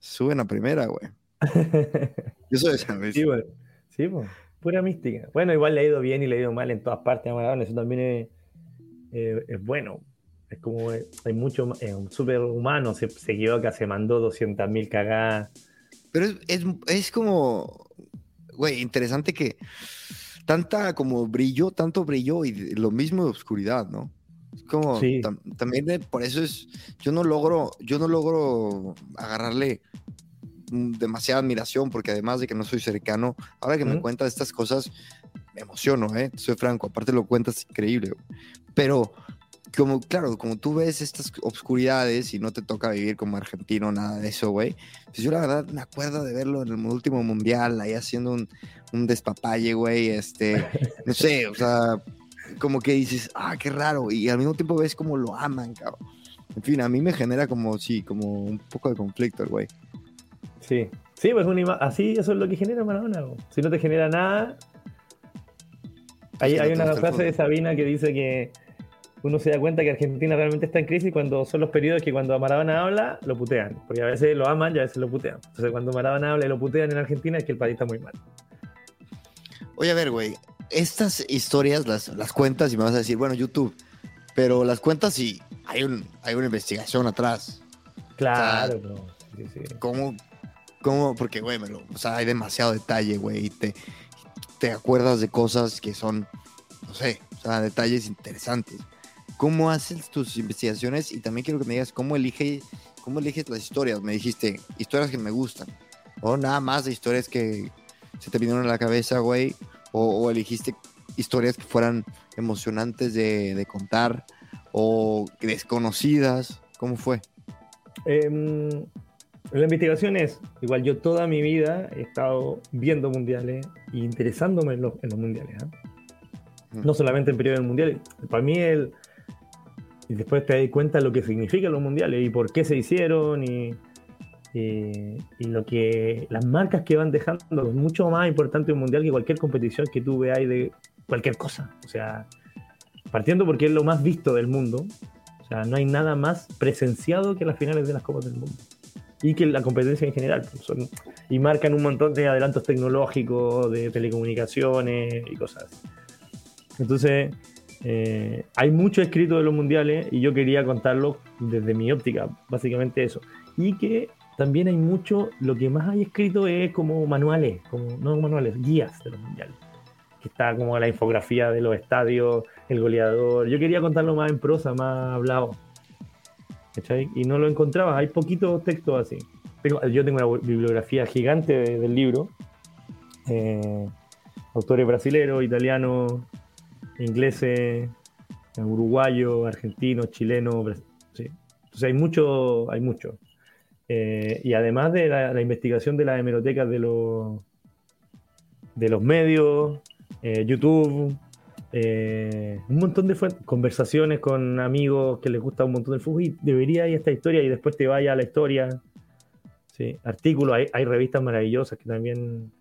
suben a primera, güey. (laughs) Yo soy de San Luis. sí, pues, pura mística. Bueno, igual le ha ido bien y le ha ido mal en todas partes a eso también es, eh, es bueno. Es como, eh, hay mucho, es un súper humano, se, se equivoca, se mandó 200.000 cagadas. Pero es, es, es como, güey, interesante que tanta como brillo, tanto brillo y lo mismo de oscuridad, ¿no? Es como, Sí. tam- también de- por eso es, yo no logro, yo no logro agarrarle mm, demasiada admiración, porque además de que no soy cercano, ahora que me Ujú. cuentas estas cosas, me emociono, ¿eh? Soy franco, aparte lo cuentas increíble, pero como, claro, como tú ves estas obscuridades y no te toca vivir como argentino, nada de eso, güey. Pues yo la verdad me acuerdo de verlo en el último mundial, ahí haciendo un, un despapalle, güey, este, no sé, o sea, como que dices, ah, qué raro, y al mismo tiempo ves como lo aman, cabrón. En fin, a mí me genera como, sí, como un poco de conflicto el güey. Sí, sí, pues una así eso es lo que genera Maradona. po. Si no te genera nada. Hay, hay una frase de. Sabina que dice que uno se da cuenta que Argentina realmente está en crisis cuando son los periodos que cuando Maradona habla lo putean. Porque a veces lo aman y a veces lo putean. Entonces cuando Maradona habla y lo putean en Argentina es que el país está muy mal. Oye, a ver, güey, estas historias las, las cuentas y me vas a decir, bueno, YouTube, pero las cuentas y hay, un, hay una investigación atrás. Claro, no, sí, sí. ¿Cómo? ¿Cómo? Porque, güey, o sea, hay demasiado detalle, güey, y te, te acuerdas de cosas que son, no sé, o sea, detalles interesantes. ¿Cómo haces tus investigaciones? Y también quiero que me digas cómo eliges, cómo eliges las historias. Me dijiste, historias que me gustan. O nada más de historias que se te vinieron a la cabeza, güey. O, o elegiste historias que fueran emocionantes de, de contar. O desconocidas. ¿Cómo fue? Em, la investigación es, igual yo toda mi vida he estado viendo mundiales e interesándome en los, en los mundiales. ¿ah? Mm. No solamente en periodos mundiales. Para mí el... Y después te das cuenta lo que significan los mundiales y por qué se hicieron y, y, y lo que las marcas que van dejando. Es mucho más importante un mundial que cualquier competición que tú veas de cualquier cosa. O sea, partiendo porque es lo más visto del mundo. O sea, no hay nada más presenciado que las finales de las Copas del Mundo. Y que la competencia en general. pues, son- y marcan un montón de adelantos tecnológicos, de telecomunicaciones y cosas. Entonces, eh, hay mucho escrito de los mundiales y yo quería contarlo desde mi óptica, básicamente eso. Y que también hay mucho, lo que más hay escrito es como manuales, como, no manuales, guías de los mundiales. Que está como la infografía de los estadios, el goleador. Yo quería contarlo más en prosa, más hablado. ¿cachai? Y no lo encontrabas, hay poquitos textos así. Tengo- yo tengo una bibliografía gigante de- del libro. eh, autores brasileños, italianos, ingleses, uruguayos, argentinos, chilenos. sí. Entonces hay mucho, hay mucho. Eh, y además de la, la investigación de las hemerotecas de los, de los medios, eh, YouTube, eh, un montón de conversaciones con amigos que les gusta un montón del fútbol y debería ir a esta historia y después te vaya a la historia. Sí, artículos, hay, hay revistas maravillosas que también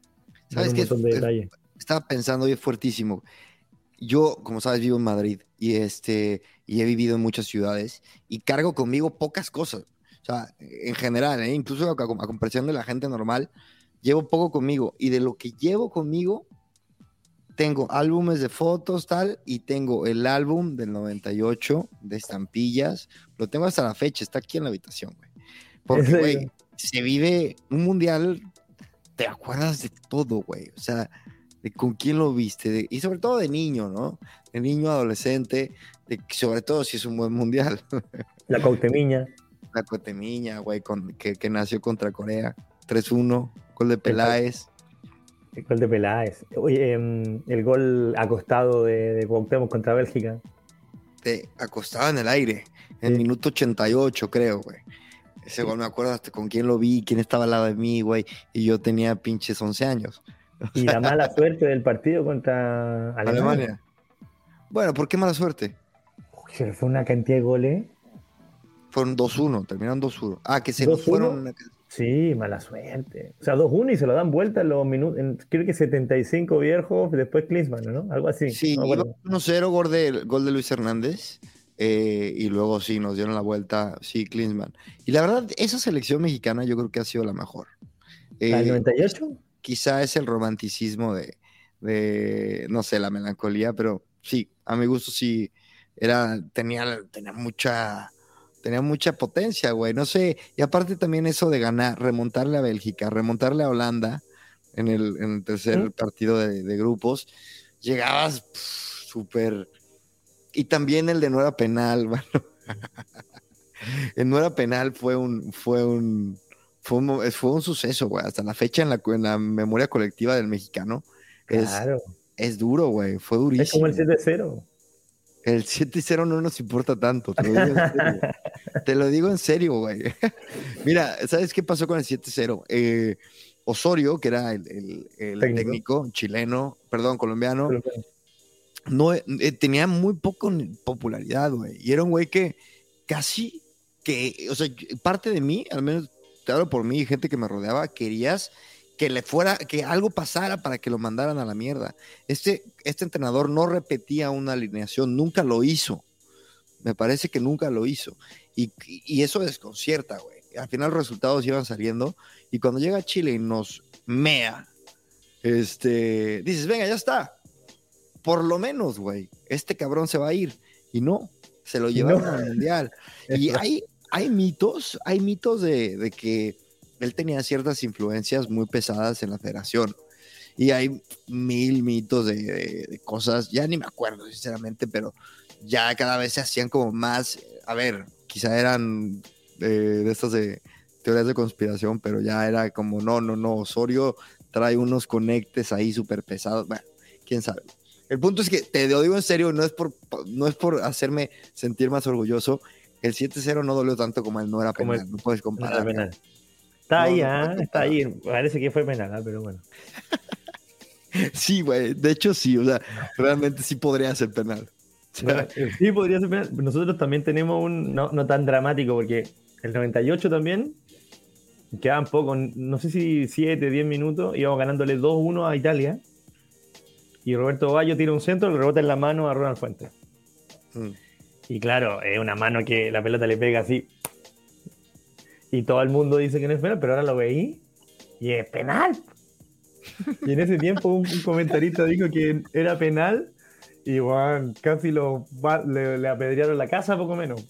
dan ¿Sabes un qué? montón de Es- detalles. Estaba pensando hoy fuertísimo. Yo, como sabes, vivo en Madrid y este y he vivido en muchas ciudades y cargo conmigo pocas cosas. Sea, en general, ¿eh? incluso a, a comparación de la gente normal, llevo poco conmigo y de lo que llevo conmigo tengo álbumes de fotos tal y tengo el álbum del 98 de estampillas. Lo tengo hasta la fecha, está aquí en la habitación, güey. Porque, (laughs) güey, se vive un mundial, te acuerdas de todo, güey. O sea, de con quién lo viste, de- y sobre todo de niño, ¿no? De niño, adolescente, de, sobre todo si es un buen mundial. La cautemiña. La Cotemiña, güey, con, que, que nació contra Corea. 3-1, gol de Peláez. El gol de Peláez. Oye, em, el gol acostado de, de Cuauhtémoc contra Bélgica. Te acostaba en el aire, en el Sí. minuto 88, creo, güey. Ese gol me acuerdo hasta con quién lo vi, quién estaba al lado de mí, güey. Y yo tenía pinches 11 años. (laughs) Y la mala suerte del partido contra Alemania. Alemania. Bueno, ¿por qué mala suerte? Uy, se fue una cantidad de goles. Fueron 2-1, terminaron 2-1. Ah, que se 2-1. nos fueron. Sí, mala suerte. O sea, 2-1 y se lo dan vuelta en los minutos. en- creo que 75 viejos, después Klinsmann, ¿no? Algo así. Sí, no me iba acuerdo. 1-0, gol de, gol de Luis Hernández. eh, y luego sí, nos dieron la vuelta, sí, Klinsmann. Y la verdad, esa selección mexicana yo creo que ha sido la mejor. ¿La Eh, 98? quizá es el romanticismo de, de, no sé, la melancolía, pero sí, a mi gusto sí, era, tenía, tenía mucha, tenía mucha potencia, güey, no sé, y aparte también eso de ganar, remontarle a Bélgica, remontarle a Holanda en el, en el tercer partido de, de grupos, llegabas súper, y también el de no era penal, (laughs) bueno, el no era penal fue un, fue un, fue un, mo- fue un suceso, güey. Hasta la fecha en la, en la memoria colectiva del mexicano es, Claro. es duro, güey. Fue Es durísimo. como el 7-0. El 7-0 no nos importa tanto, te lo digo en serio. (laughs) te lo digo en serio, güey. (laughs) Mira, ¿sabes qué pasó con el 7-0? Eh, Osorio, que era el, el- el Técnico. técnico. chileno, perdón, colombiano, no, eh, tenía muy poco popularidad, güey. Y era un güey que casi que, o sea, parte de mí, al menos te hablo por mí y gente que me rodeaba, querías que le fuera, que algo pasara para que lo mandaran a la mierda. Este, este entrenador no repetía una alineación, nunca lo hizo. Me parece que nunca lo hizo. Y, y eso desconcierta, güey. Al final los resultados iban saliendo. Y cuando llega a Chile y nos mea, este, dices, venga, ya está. Por lo menos, güey, este cabrón se va a ir. Y no, se lo llevaron No. al mundial. (laughs) Y hay, hay mitos, hay mitos de, de que él tenía ciertas influencias muy pesadas en la federación. Y hay mil mitos de, de- de cosas, ya ni me acuerdo sinceramente, pero ya cada vez se hacían como más, a ver, quizá eran eh, de estas de teorías de conspiración, pero ya era como, no, no, no, Osorio trae unos conectes ahí súper pesados, bueno, quién sabe. El punto es que te lo digo en serio, no es por, no es por hacerme sentir más orgulloso, el 7-0 no dolió tanto como el no era Como el- penal, no puedes No comparar. penal. Está No, ahí, ah, está ahí. Parece que fue penal, ah, pero bueno. (laughs) Sí, güey, de hecho sí, o sea, realmente sí podría ser penal. O sea, Bueno, eh, sí, podría ser penal. Nosotros también tenemos un, no, no tan dramático, porque el 98 también, quedaban poco, no sé si 7, 10 minutos, íbamos ganándole 2-1 a Italia. Y Roberto Bayo tira un centro, le rebota en la mano a Ronald Fuentes. mm. Y claro, es una mano que la pelota le pega así. Y todo el mundo dice que no es penal, pero ahora lo veí y es penal. Y en ese tiempo un, un comentarista dijo que era penal y bueno, casi lo, le, le apedrearon la casa, poco menos.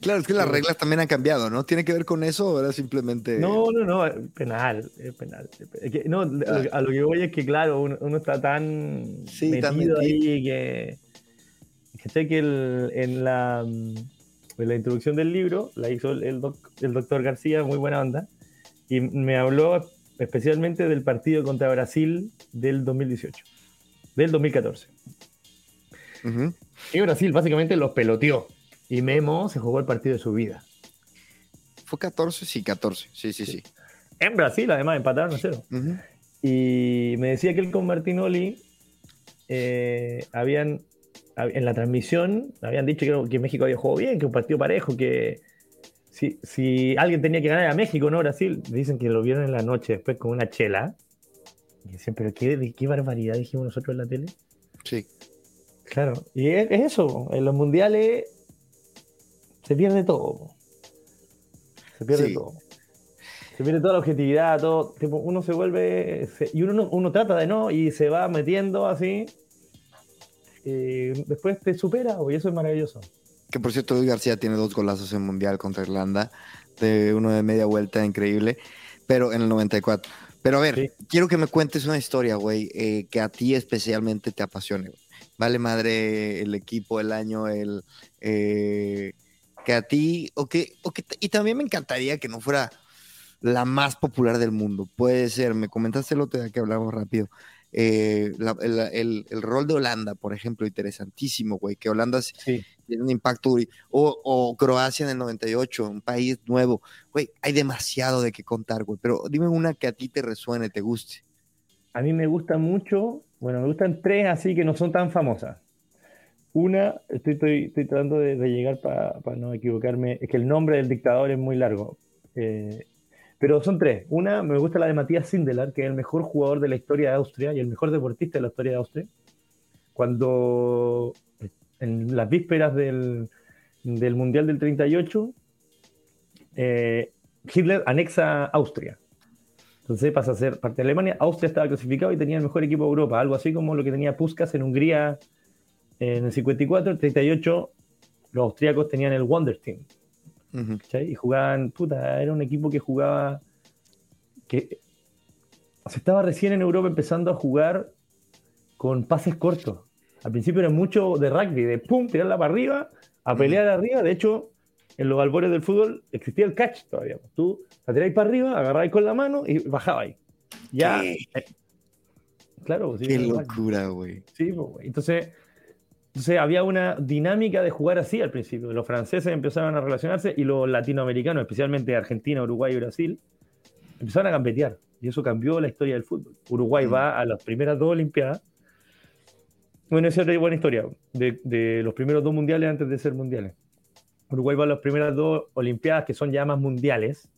Claro, es que las reglas también han cambiado, ¿no? ¿Tiene que ver con eso o era simplemente... No, no, no, penal, es penal. Es que- no, a lo- a lo que voy es que, claro, uno, uno está tan Sí, tan metido metido. ahí que. ¿Cachai? Que el- en la. Mm, la introducción del libro, la hizo el, doctor García, muy buena onda, y me habló especialmente del partido contra Brasil del 2018, del 2014. Y Brasil básicamente los peloteó. Y Memo se jugó el partido de su vida. ¿Fue 14? Sí, 14. Sí, sí, sí. En Brasil, además, empataron a cero. Y me decía que él con Martinoli eh, habían, en la transmisión, habían dicho que, que, México había jugado bien, que un partido parejo, que si, si alguien tenía que ganar a México, no Brasil. Dicen que lo vieron en la noche después con una chela. Y decían, pero qué, qué barbaridad dijimos nosotros en la tele. Sí. Claro, y es, eso, en los mundiales se pierde todo. Se pierde todo. Se pierde toda la objetividad, todo. uno se vuelve. y uno, uno trata de no y se va metiendo así. Y después te supera, y eso es maravilloso. Que por cierto, Luis García tiene dos golazos en Mundial contra Irlanda, de uno de media vuelta, increíble, pero en el 94. Pero a ver, quiero que me cuentes una historia, güey, eh, que a ti especialmente te apasione. Vale madre el equipo, el año, el... Eh, que a ti, o que, o que, y también me encantaría que no fuera la más popular del mundo. Puede ser, me comentaste el otro día que hablamos rápido. Eh, el, rol de Holanda, por ejemplo, interesantísimo, güey, que Holanda tiene un impacto, o, o, Croacia en el 98, un país nuevo, güey, hay demasiado de qué contar, güey, pero dime una que a ti te resuene, te guste. A mí me gusta mucho, bueno, me gustan tres así que no son tan famosas. Una, estoy, estoy, tratando de, llegar para no equivocarme, es que el nombre del dictador es muy largo. Eh, pero son tres. Una, me gusta la de Matías Sindelar, que es el mejor jugador de la historia de Austria y el mejor deportista de la historia de Austria. Cuando en las vísperas del, del Mundial del 38, eh, Hitler anexa Austria. Entonces pasa a ser parte de Alemania. Austria estaba clasificado y tenía el mejor equipo de Europa, algo así como lo que tenía Puskas en Hungría en el 54. El 38, los austríacos tenían el Wonder Team, y jugaban, puta, era un equipo que jugaba, que se estaba recién en Europa empezando a jugar con pases cortos. Al principio era mucho de rugby, de pum, tirarla para arriba, a pelear arriba. De hecho, en los albores del fútbol existía el catch todavía. Tú la tiráis para arriba, agarráis con la mano y bajabais. Ya. Eh, claro, sí, Qué locura, güey. Sí, pues, Entonces, entonces había una dinámica de jugar así al principio. Los franceses empezaron a relacionarse y los latinoamericanos, especialmente Argentina, Uruguay y Brasil, empezaron a gambetear. Y eso cambió la historia del fútbol. Uruguay mm. va a las primeras dos Olimpiadas. Bueno, esa es otra buena historia, de, los primeros dos mundiales antes de ser mundiales. Uruguay va a las primeras dos Olimpiadas que son ya más mundiales,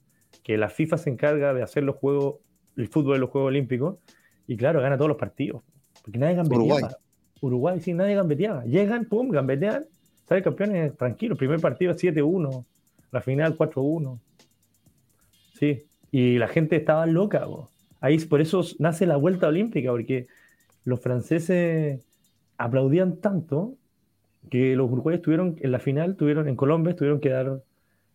que la FIFA se encarga de hacer los juegos, el fútbol de los Juegos Olímpicos, y claro, gana todos los partidos. Porque nadie gambeteaba. Uruguay sin nadie gambeteaba. Llegan, pum, gambetean, salen campeones tranquilos. Primer partido 7-1, la final 4-1. Sí, y la gente estaba loca. Ahí por eso nace la vuelta olímpica, porque los franceses aplaudían tanto que los uruguayos tuvieron, en la final, tuvieron, en Colombia, tuvieron que dar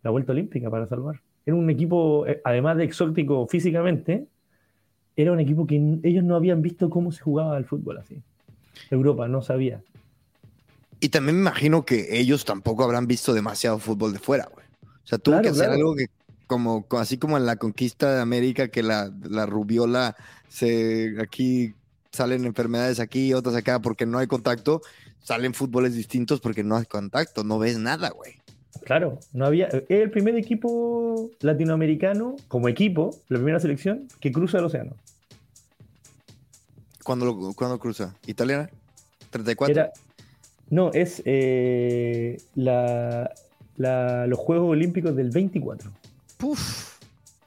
la vuelta olímpica para salvar. Era un equipo, eh, además de exótico físicamente, era un equipo que ellos no habían visto cómo se jugaba el fútbol así. Europa, no sabía. Y también me imagino que ellos tampoco habrán visto demasiado fútbol de fuera, güey. O sea, tuvo que hacer algo que, como, así como en la conquista de América, que la, la rubiola se aquí salen enfermedades aquí, otras acá, porque no hay contacto, salen fútboles distintos porque no hay contacto, no ves nada, güey. Claro, no había. Es el primer equipo latinoamericano, como equipo, la primera selección, que cruza el océano. ¿Cuándo, ¿Cuándo cruza? ¿Italiana? ¿34? no, es eh, la, los Juegos Olímpicos del 24. Puf.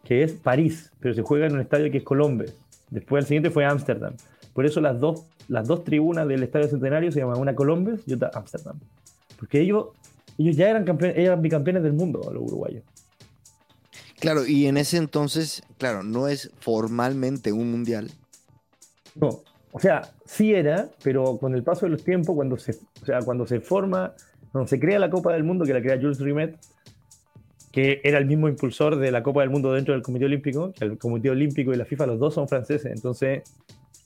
Que es París, pero se juega en un estadio que es Colombes. Después el siguiente fue Ámsterdam. Por eso las dos, las dos tribunas del Estadio Centenario se llaman una Colombes y otra Ámsterdam. Porque ellos, ellos ya eran, campeones, eran bicampeones del mundo, los uruguayos. Claro, y en ese entonces, claro, no es formalmente un mundial, no, o sea, sí era, pero con el paso de los tiempos, cuando se, o sea, cuando se forma, cuando se crea la Copa del Mundo, que la crea Jules Rimet, que era el mismo impulsor de la Copa del Mundo dentro del Comité Olímpico, que el Comité Olímpico y la FIFA, los dos son franceses, entonces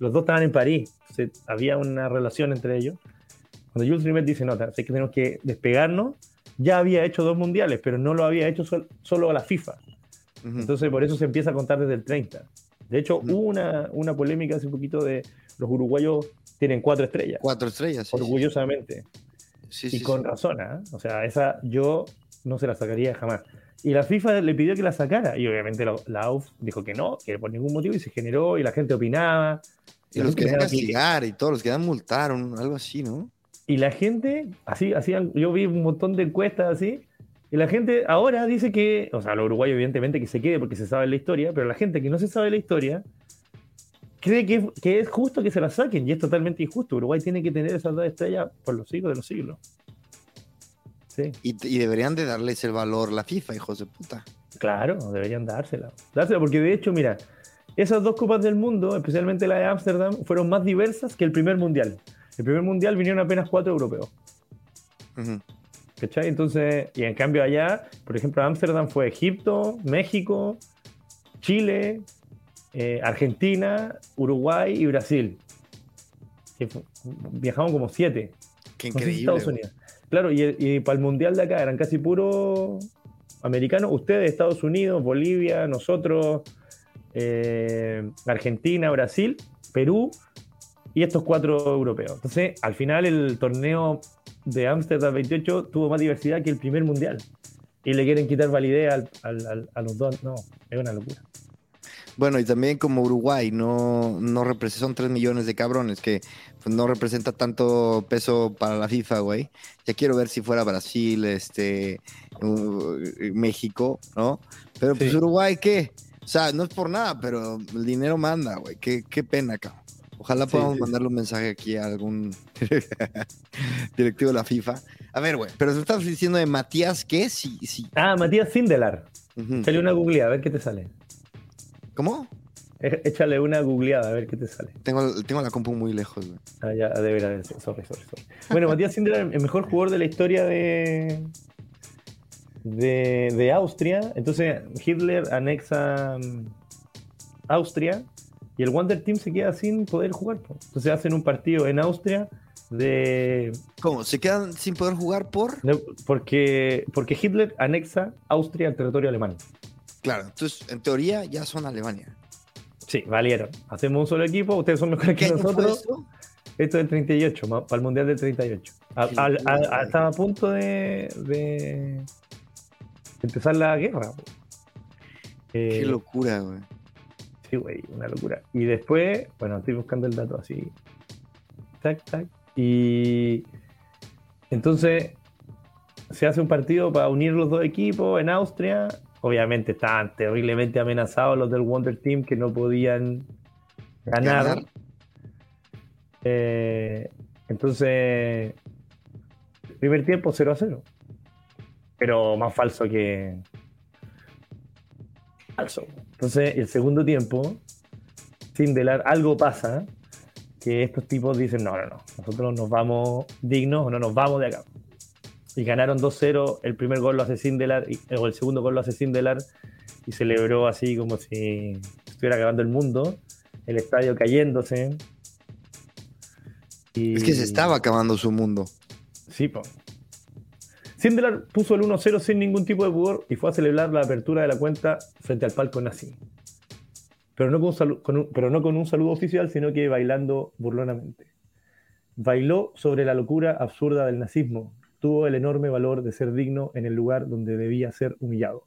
los dos estaban en París, había una relación entre ellos. Cuando Jules Rimet dice, no, sé que tenemos que despegarnos, ya había hecho dos mundiales, pero no lo había hecho sol- solo a la FIFA. Ujú. Entonces, por eso se empieza a contar desde el 30. De hecho, Ujú. hubo una, una polémica hace un poquito de los uruguayos tienen cuatro estrellas, Cuatro estrellas. sí, orgullosamente. Sí, y sí, sí. con razón, ¿ah? O sea, esa yo no se la sacaría jamás. Y la FIFA le pidió que la sacara, y obviamente la, la AUF dijo que no, que por ningún motivo, y se generó, y la gente opinaba. Y la los querían castigar y todos los querían multar, algo así, ¿no? Y la gente, así, hacían, yo vi un montón de encuestas así, y la gente ahora dice que, o sea, los uruguayos evidentemente que se quede porque se sabe la historia, pero la gente que no se sabe la historia cree que, que es justo que se la saquen, y es totalmente injusto. Uruguay tiene que tener esas dos estrellas por los siglos de los siglos. Sí, Y, y deberían de darles el valor la FIFA, hijos de puta. claro, deberían dársela. Dársela, porque de hecho, mira, esas dos copas del mundo, especialmente la de Ámsterdam, fueron más diversas que el primer mundial. El primer mundial vinieron apenas cuatro europeos. Ujú. ¿Cachai? Entonces, y en cambio allá, por ejemplo, Ámsterdam fue Egipto, México, Chile, eh, Argentina, Uruguay y Brasil. Que viajamos como siete. Qué increíble. Estados. Unidos. Claro, y, y para el mundial de acá eran casi puro americanos. Ustedes, Estados Unidos, Bolivia, nosotros, eh, Argentina, Brasil, Perú y estos cuatro europeos. Entonces, al final, el torneo de Ámsterdam 28 tuvo más diversidad que el primer mundial. Y le quieren quitar validez al- al- al- a los dos. No, es una locura. Bueno, y también como Uruguay no, no representa, son 3 millones de cabrones que pues, no representa tanto peso para la FIFA, güey. Ya quiero ver si fuera Brasil, este, México, ¿no? Pero pues Sí. Uruguay, ¿qué? O sea, no es por nada, pero el dinero manda, güey. Qué, qué pena, cabrón. Ojalá Sí, podamos sí, mandarle un mensaje aquí a algún (laughs) directivo de la FIFA. A ver, güey, pero tú estás diciendo de Matías, ¿qué? Sí, sí. Ah, Matías Sindelar. Ujú. Échale una googleada, a ver qué te sale. ¿Cómo? É- Échale una googleada, a ver qué te sale. Tengo, tengo la compu muy lejos, güey. Ah, ya, de veras, sorry, sorry, sorry. Bueno, Matías Sindelar, el mejor jugador de la historia de, de, de Austria. Entonces, Hitler anexa mm, Austria y el Wonder Team se queda sin poder jugar. po. Entonces, hacen un partido en Austria de, ¿Cómo? ¿Se quedan sin poder jugar por? porque, porque Hitler anexa Austria al territorio alemán. Claro, entonces en teoría ya son Alemania. Sí, valieron. Hacemos un solo equipo, ustedes son mejores ¿Qué que nosotros. esto? Es del 38, ma- para el Mundial del 38. A- Qué al- locura, a- a- güey. estaba a punto de, de empezar la guerra. po. Eh, Qué locura, güey. Sí, güey, una locura. Y después, bueno, estoy buscando el dato así. Tac, tac. Y entonces se hace un partido para unir los dos equipos en Austria. Obviamente estaban terriblemente amenazados los del Wonder Team que no podían ganar. Ganar. Eh, entonces, primer tiempo 0 a 0. Pero más falso que. Falso. Entonces, el segundo tiempo, sin delar, algo pasa que estos tipos dicen: no, no, no, nosotros nos vamos dignos o no nos vamos de acá. Y ganaron 2-0. El primer gol lo hace Sindelar, o el segundo gol lo hace Sindelar, y celebró así como si estuviera acabando el mundo. El estadio cayéndose. Y- Es que se estaba acabando su mundo. Sí, po. Sindelar puso el 1-0 sin ningún tipo de pudor y fue a celebrar la apertura de la cuenta frente al palco nazi. Pero no con pero no con un saludo oficial, sino que bailando burlonamente. Bailó sobre la locura absurda del nazismo. Tuvo el enorme valor de ser digno en el lugar donde debía ser humillado.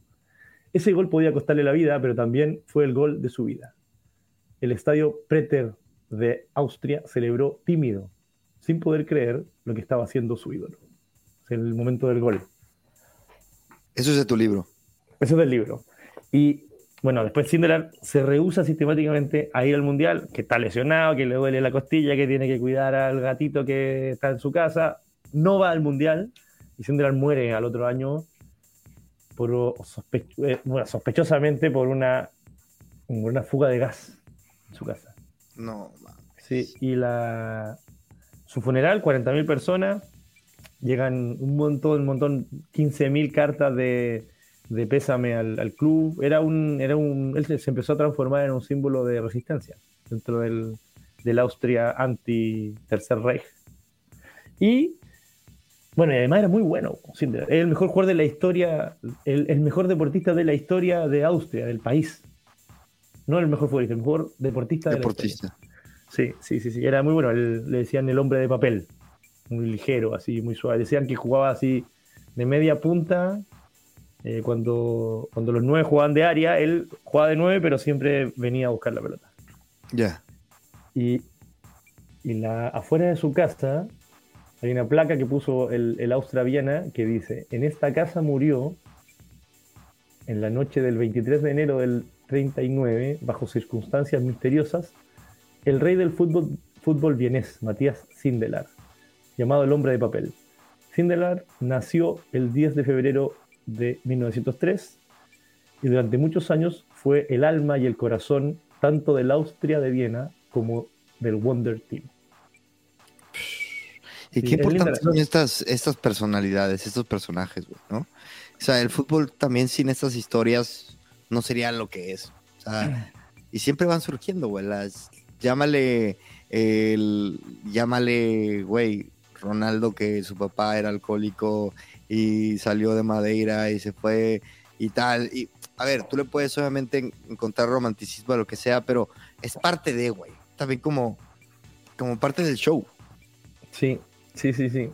Ese gol podía costarle la vida, pero también fue el gol de su vida. El estadio Preter de Austria celebró tímido, sin poder creer lo que estaba haciendo su ídolo. En el momento del gol. Eso es de tu libro. Eso es del libro. Y bueno, después Sindelar se rehúsa sistemáticamente a ir al mundial, que está lesionado, que le duele la costilla, que tiene que cuidar al gatito que está en su casa. No va al mundial y Sindelar muere al otro año por sospe- eh, bueno, sospechosamente por una, por una fuga de gas en su casa. No, mames. Sí, y la, su funeral, 40.000 personas, llegan un montón, un montón, 15.000 cartas de, de pésame al, al club. Era un, era un, él se, empezó a transformar en un símbolo de resistencia dentro del, del Austria anti-Tercer Reich. Y Bueno, y además era muy bueno. Es el mejor jugador de la historia, el, el mejor deportista de la historia de Austria, del país. No el mejor futbolista, el mejor deportista de la historia. Deportista. Sí, sí, sí, sí, era muy bueno. Le decían el hombre de papel, muy ligero, así, muy suave. Decían que jugaba así de media punta. eh, cuando, cuando los nueve jugaban de área, él jugaba de nueve, pero siempre venía a buscar la pelota. Ya. Y, y la, afuera de su casa hay una placa que puso el, el Austria Viena que dice: En esta casa murió en la noche del 23 de enero del 39, bajo circunstancias misteriosas, el rey del fútbol, fútbol vienés, Matías Sindelar, llamado el hombre de papel. Sindelar nació el 10 de febrero de 1903 y durante muchos años fue el alma y el corazón tanto del Austria de Viena como del Wonder Team. Y qué importantes son estas, estas personalidades, estos personajes, güey, ¿no? O sea, el fútbol también sin estas historias no sería lo que es. O sea, (clears throat) y siempre van surgiendo, güey. Las, llámale, el, llámale, güey, Ronaldo que su papá era alcohólico y salió de Madeira y se fue y tal. Y, a ver, tú le puedes obviamente en- encontrar romanticismo a lo que sea, pero es parte de, güey. También como, como parte del show. Sí, sí, sí, sí.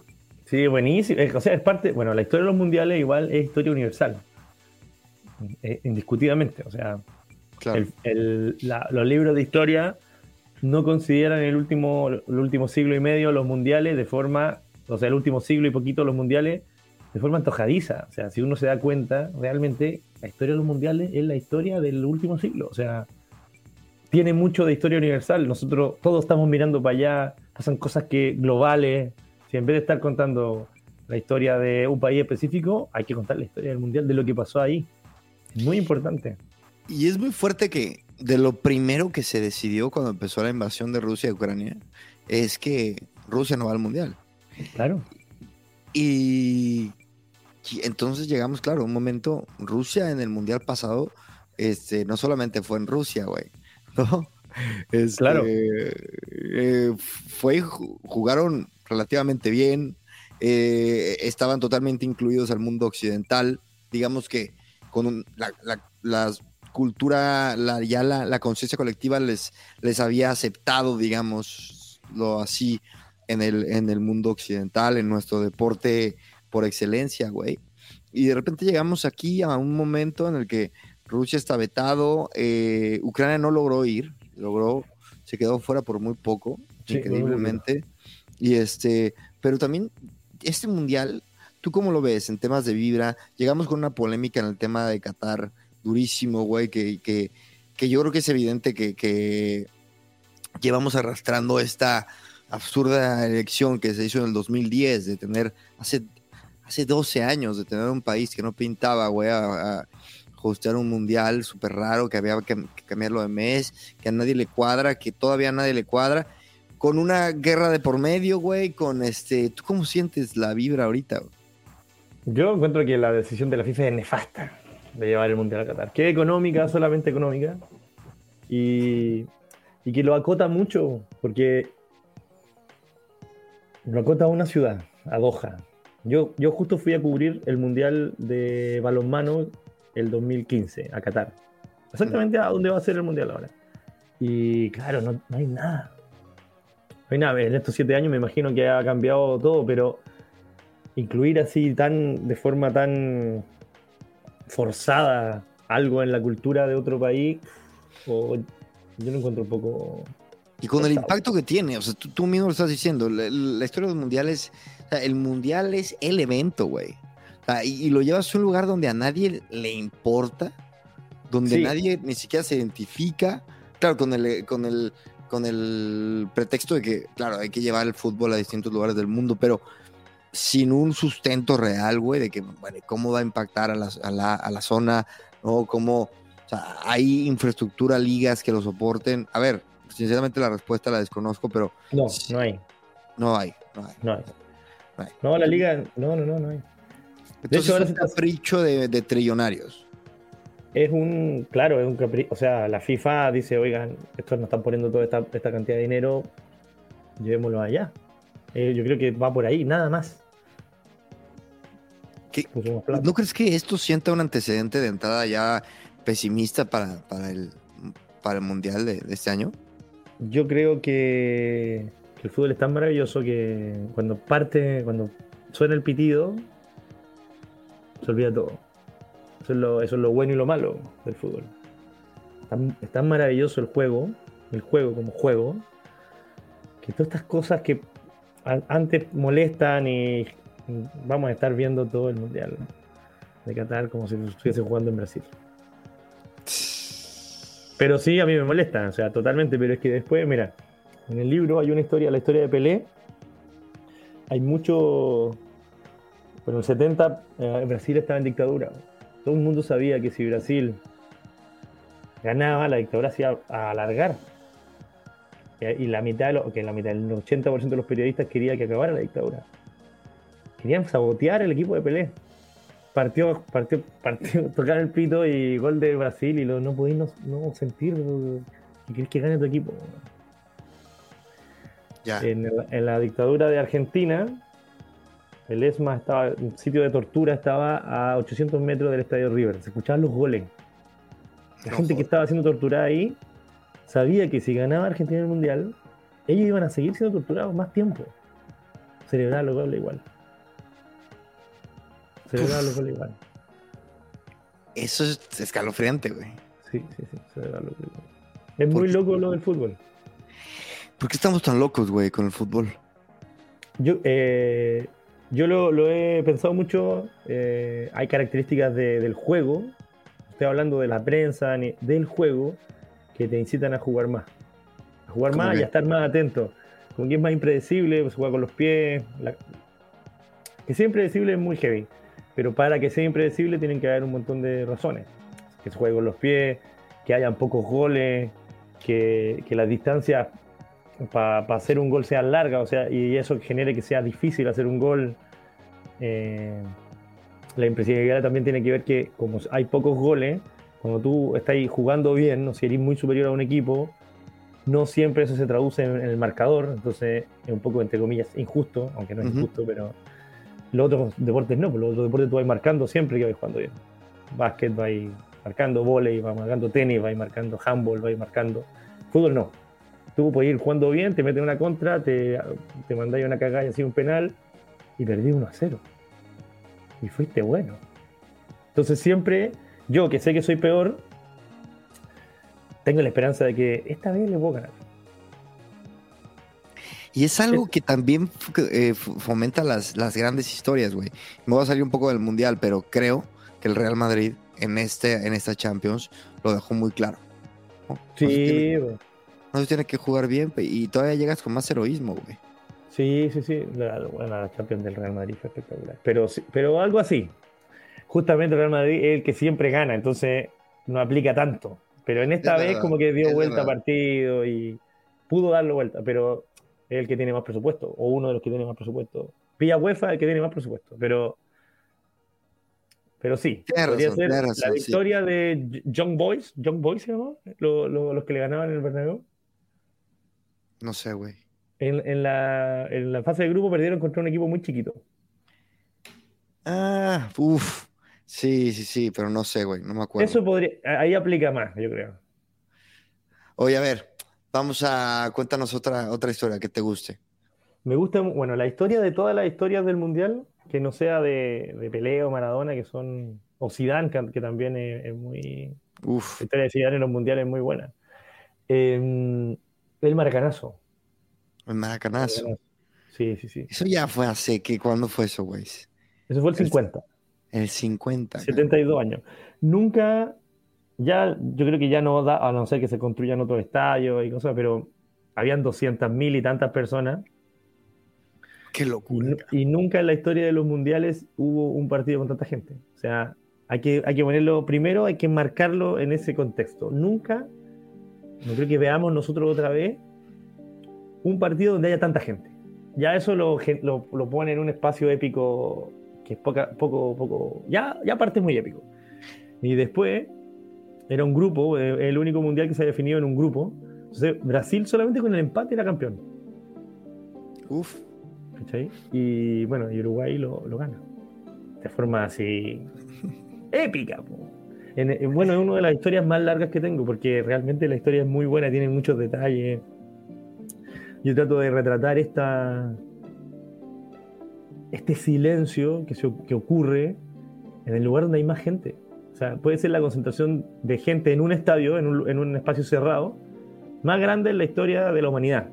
Sí, buenísimo. Eh, O sea, es parte, bueno, la historia de los mundiales igual es historia universal. Eh, indiscutidamente. O sea, Claro. el- el- la- los libros de historia no consideran el último, el último siglo y medio los mundiales de forma, o sea, el último siglo y poquito los mundiales de forma antojadiza. O sea, si uno se da cuenta, realmente la historia de los mundiales es la historia del último siglo. O sea, tiene mucho de historia universal. Nosotros todos estamos mirando para allá, pasan cosas que globales. Si en vez de estar contando la historia de un país específico, hay que contar la historia del mundial, de lo que pasó ahí. Muy importante. Y es muy fuerte que de lo primero que se decidió cuando empezó la invasión de Rusia a Ucrania es que Rusia no va al mundial. Claro. Y, y entonces llegamos, claro, un momento, Rusia en el mundial pasado, este, no solamente fue en Rusia, güey, (laughs) ¿no? Este, Claro. eh, fue, ju- jugaron relativamente bien, eh, estaban totalmente incluidos al mundo occidental, digamos que con un- la, la- la cultura, la, ya la, la conciencia colectiva les, les había aceptado, digamos, lo así en el, en el mundo occidental, en nuestro deporte por excelencia, güey. Y de repente llegamos aquí a un momento en el que Rusia está vetado, eh, Ucrania no logró ir, logró, se quedó fuera por muy poco, Sí, increíblemente. Y este, pero también este mundial, ¿tú cómo lo ves en temas de vibra? Llegamos con una polémica en el tema de Qatar, durísimo, güey, que, que, que yo creo que es evidente que, que llevamos arrastrando esta absurda elección que se hizo en el 2010 de tener hace, hace 12 años de tener un país que no pintaba, güey, a, a hostear un mundial súper raro, que había que, cambiarlo de mes, que a nadie le cuadra, que todavía a nadie le cuadra, con una guerra de por medio, güey, con este, ¿tú cómo sientes la vibra ahorita? Yo encuentro que la decisión de la FIFA es nefasta de llevar el Mundial a Qatar. Que es económica, solamente económica. Y, y que lo acota mucho, porque lo acota a una ciudad, a Doha. Yo, yo justo fui a cubrir el Mundial de balonmano el 2015, a Qatar. Exactamente a dónde va a ser el Mundial ahora. Y claro, no, no hay nada. No hay nada. En estos siete años me imagino que ha cambiado todo, pero incluir así tan de forma tan forzada algo en la cultura de otro país, o yo lo encuentro un poco. Y con el impacto que tiene, o sea, tú, tú mismo lo estás diciendo, la, la historia de los mundiales, o sea, el mundial es el evento, güey. O sea, y, y lo llevas a un lugar donde a nadie le importa, donde Sí. nadie ni siquiera se identifica, claro, con el, con el, con el pretexto de que, claro, hay que llevar el fútbol a distintos lugares del mundo, pero sin un sustento real, güey, de que, bueno, ¿cómo va a impactar a la, a la, a la zona? ¿No? ¿Cómo, o sea, hay infraestructura, ligas que lo soporten? A ver, sinceramente la respuesta la desconozco, pero No, no hay. no hay, no hay. No hay. No hay. No, la liga, no, no, no, no hay. Entonces hecho, ahora es un capricho de, de trillonarios. Es un, claro, es un capricho. O sea, la FIFA dice, oigan, estos nos están poniendo toda esta, esta cantidad de dinero, llevémoslo allá. Eh, yo creo que va por ahí, nada más. ¿Qué- puso más plata. ¿No crees que esto sienta un antecedente de entrada ya pesimista para, para, el, para el Mundial de, de este año? Yo creo que, que el fútbol es tan maravilloso que cuando parte, cuando suena el pitido, se olvida todo. Eso es lo, eso es lo bueno y lo malo del fútbol. Tan- es tan maravilloso el juego, el juego como juego, que todas estas cosas que antes molestan y vamos a estar viendo todo el mundial de Qatar como si estuviese jugando en Brasil. Pero sí, a mí me molesta, o sea, totalmente. Pero es que después, mira, en el libro hay una historia, la historia de Pelé. Hay mucho. Bueno, en el 70 eh, Brasil estaba en dictadura. Todo el mundo sabía que si Brasil ganaba, la dictadura se iba a alargar. Y la mitad, de que la mitad, el 80% de los periodistas quería que acabara la dictadura. Querían sabotear el equipo de Pelé. Partió, partió, partió, (laughs) tocar el pito y gol de Brasil y lo, no podéis no, no sentir que querés que gane tu equipo. Ya. En, el- en la dictadura de Argentina, el ESMA estaba, un sitio de tortura estaba a 800 metros del estadio River. Se escuchaban los goles. La No gente que estaba siendo torturada ahí sabía que si ganaba Argentina el mundial, ellos iban a seguir siendo torturados más tiempo. Celebrar los goles igual. Celebrar los goles igual. Eso es escalofriante, güey. Sí, sí, sí. celebrar los goles. Es muy loco lo del fútbol. ¿Por qué estamos tan locos, güey, con el fútbol? Yo, eh, yo lo, lo he pensado mucho. eh, hay características de- del juego. Estoy hablando de la prensa, ni- del juego, que te incitan a jugar más. A jugar ¿Cómo más y a estar más atento. Como que es más impredecible, pues, se juega con los pies. la- Que sea impredecible es muy heavy. Pero para que sea impredecible tienen que haber un montón de razones. Que se juegue con los pies, que hayan pocos goles, que, que las distancias para hacer un gol sean largas, o sea, y eso genere que sea difícil hacer un gol. Eh, la impresibilidad también tiene que ver que, como hay pocos goles, cuando tú estás jugando bien, o si eres muy superior a un equipo, no siempre eso se traduce en, en el marcador, entonces es un poco, entre comillas, injusto, aunque no es Ujú. injusto, pero los otros deportes no, pues los otros deportes tú vas marcando siempre que vas jugando bien. Básquet vas marcando, volei vas marcando, tenis vas marcando, handball vas marcando. Fútbol no. Tú puedes ir jugando bien, te meten una contra, te, te mandáis una cagada y así un penal y perdí 1 a 0. Y fuiste bueno. Entonces siempre, yo que sé que soy peor, tengo la esperanza de que esta vez le puedo ganar. Y es algo que también eh, fomenta las, las grandes historias, güey. Me voy a salir un poco del mundial, pero creo que el Real Madrid en, este, en esta Champions lo dejó muy claro. ¿no? Sí, güey. no se tiene que jugar bien y todavía llegas con más heroísmo, güey. sí, sí, sí. La, bueno, la Champions del Real Madrid fue espectacular. Pero, pero algo así. Justamente el Real Madrid es el que siempre gana, entonces no aplica tanto. Pero en esta Es vez verdad, como que dio vuelta verdad. partido y pudo darle vuelta, pero es el que tiene más presupuesto, o uno de los que tiene más presupuesto. Villa UEFA es el que tiene más presupuesto, pero pero sí, podría ser razón, la sí. victoria de Young Boys, Young Boys se llamó, Lo- lo- los que le ganaban en el Bernabéu. No sé, güey. En, en la, en la fase de grupo perdieron contra un equipo muy chiquito. Ah, uff. Sí, sí, sí, pero no sé, güey. No me acuerdo. Eso podría, ahí aplica más, yo creo. Oye, a ver, vamos a cuéntanos otra, otra historia que te guste. Me gusta, bueno, la historia de todas las historias del Mundial, que no sea de, de Pelé o Maradona, que son, o Zidane, que, que también es, es muy, Uf, la historia de Zidane en los Mundiales es muy buena. Eh, el Maracanazo. el maracanazo. Sí, sí, sí. Eso ya fue hace, ¿qué? ¿Cuándo fue eso, güey? Eso fue el El- 50, El 50. cabrón. 72 años. Nunca, ya, yo creo que ya no da, a no ser que se construyan otros estadios y cosas, pero habían 200.000 y tantas personas Qué Y, locura. nu- y nunca en la historia de los mundiales hubo un partido con tanta gente. O sea, hay que, hay que ponerlo primero, hay que marcarlo en ese contexto. Nunca, no creo que veamos nosotros otra vez un partido donde haya tanta gente. Ya eso lo, lo, lo pone en un espacio épico que es poca, poco, poco, ya, ya parte muy épico. Y después era un grupo, eh, el único mundial que se ha definido en un grupo. Entonces, Brasil solamente con el empate era campeón. Uf. ¿cachai? Y bueno, y Uruguay lo, lo gana. de forma así (laughs) épica. bueno, es una de las historias más largas que tengo, porque realmente la historia es muy buena, tiene muchos detalles. Yo trato de retratar esta, este silencio que, se, que ocurre en el lugar donde hay más gente. Sea, puede ser la concentración de gente en un estadio, en un, en un espacio cerrado, más grande en la historia de la humanidad.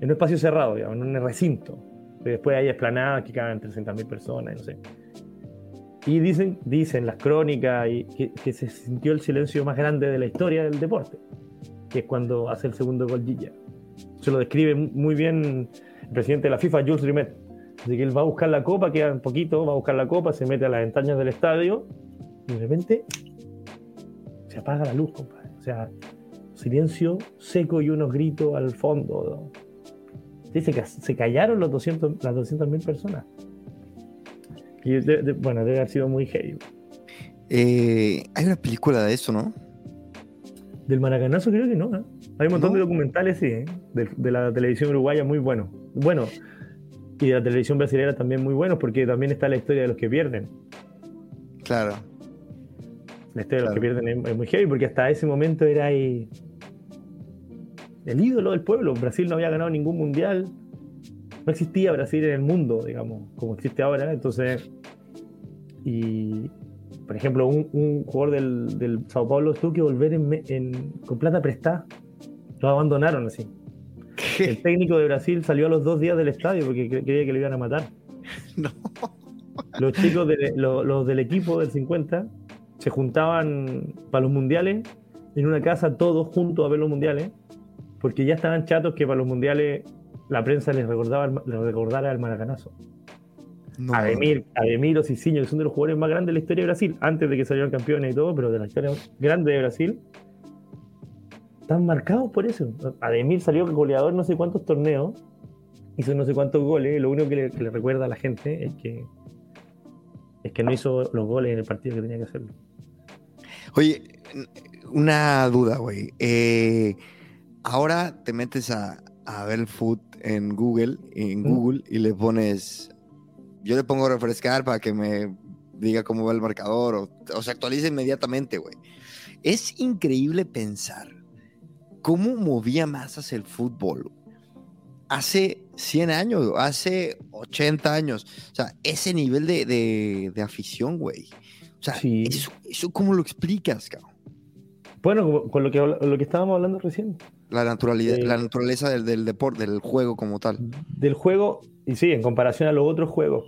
En un espacio cerrado, digamos, en un recinto. Después hay esplanadas que caben 300.000 personas, no sé. Y dicen, dicen las crónicas y que, se sintió el silencio más grande de la historia del deporte, que es cuando hace el segundo gol Gilla. Se lo describe muy bien el presidente de la FIFA, Jules Rimet. Así que él va a buscar la copa, queda un poquito, va a buscar la copa, se mete a las entrañas del estadio y de repente se apaga la luz, compadre. O sea, silencio seco y unos gritos al fondo. Dice que se callaron los 200, las 200.000 personas. Y bueno, debe haber sido muy heavy. Eh, hay una película de eso, ¿no? Del Maracanazo creo que no. ¿eh? Hay un montón de documentales, sí, ¿eh? de, la televisión uruguaya muy buenos. Bueno, y de la televisión brasileña también muy buenos, porque también está la historia de los que pierden. Claro. La historia de los que pierden es, muy heavy, porque hasta ese momento era ahí el ídolo del pueblo. Brasil no había ganado ningún mundial. No existía Brasil en el mundo, digamos, como existe ahora. Entonces, y por ejemplo, un, jugador del, del, Sao Paulo tuvo que volver en, con plata prestada. Lo abandonaron así. El técnico de Brasil salió a los dos días del estadio porque creía que lo iban a matar. (laughs) No. Los chicos de, los del equipo del 50 se juntaban para los mundiales en una casa todos juntos a ver los mundiales porque ya estaban chatos que para los mundiales la prensa les recordaba les recordara el maracanazo. No. Ademir, Ademir o Cicinho, que son de los jugadores más grandes de la historia de Brasil, antes de que salieran campeones y todo, pero de la historia grande de Brasil, están marcados por eso. Ademir salió goleador no sé cuántos torneos, hizo no sé cuántos goles, y lo único que le, que le, recuerda a la gente es que, es que no hizo los goles en el partido que tenía que hacerlo. Oye, una duda, güey. Eh, ahora te metes a, ver el food en Google, en Google y le pones, yo le pongo refrescar para que me diga cómo va el marcador o, se actualice inmediatamente, güey. Es increíble pensar cómo movía masas el fútbol hace 100 años, hace 80 años. O sea, ese nivel de, afición, güey. O sea, eso, eso, ¿cómo lo explicas, cabrón? Bueno, con lo que, lo que estábamos hablando recién. La, naturalidad, la naturaleza del, del, deporte, del juego como tal. Del juego, y sí, en comparación a los otros juegos.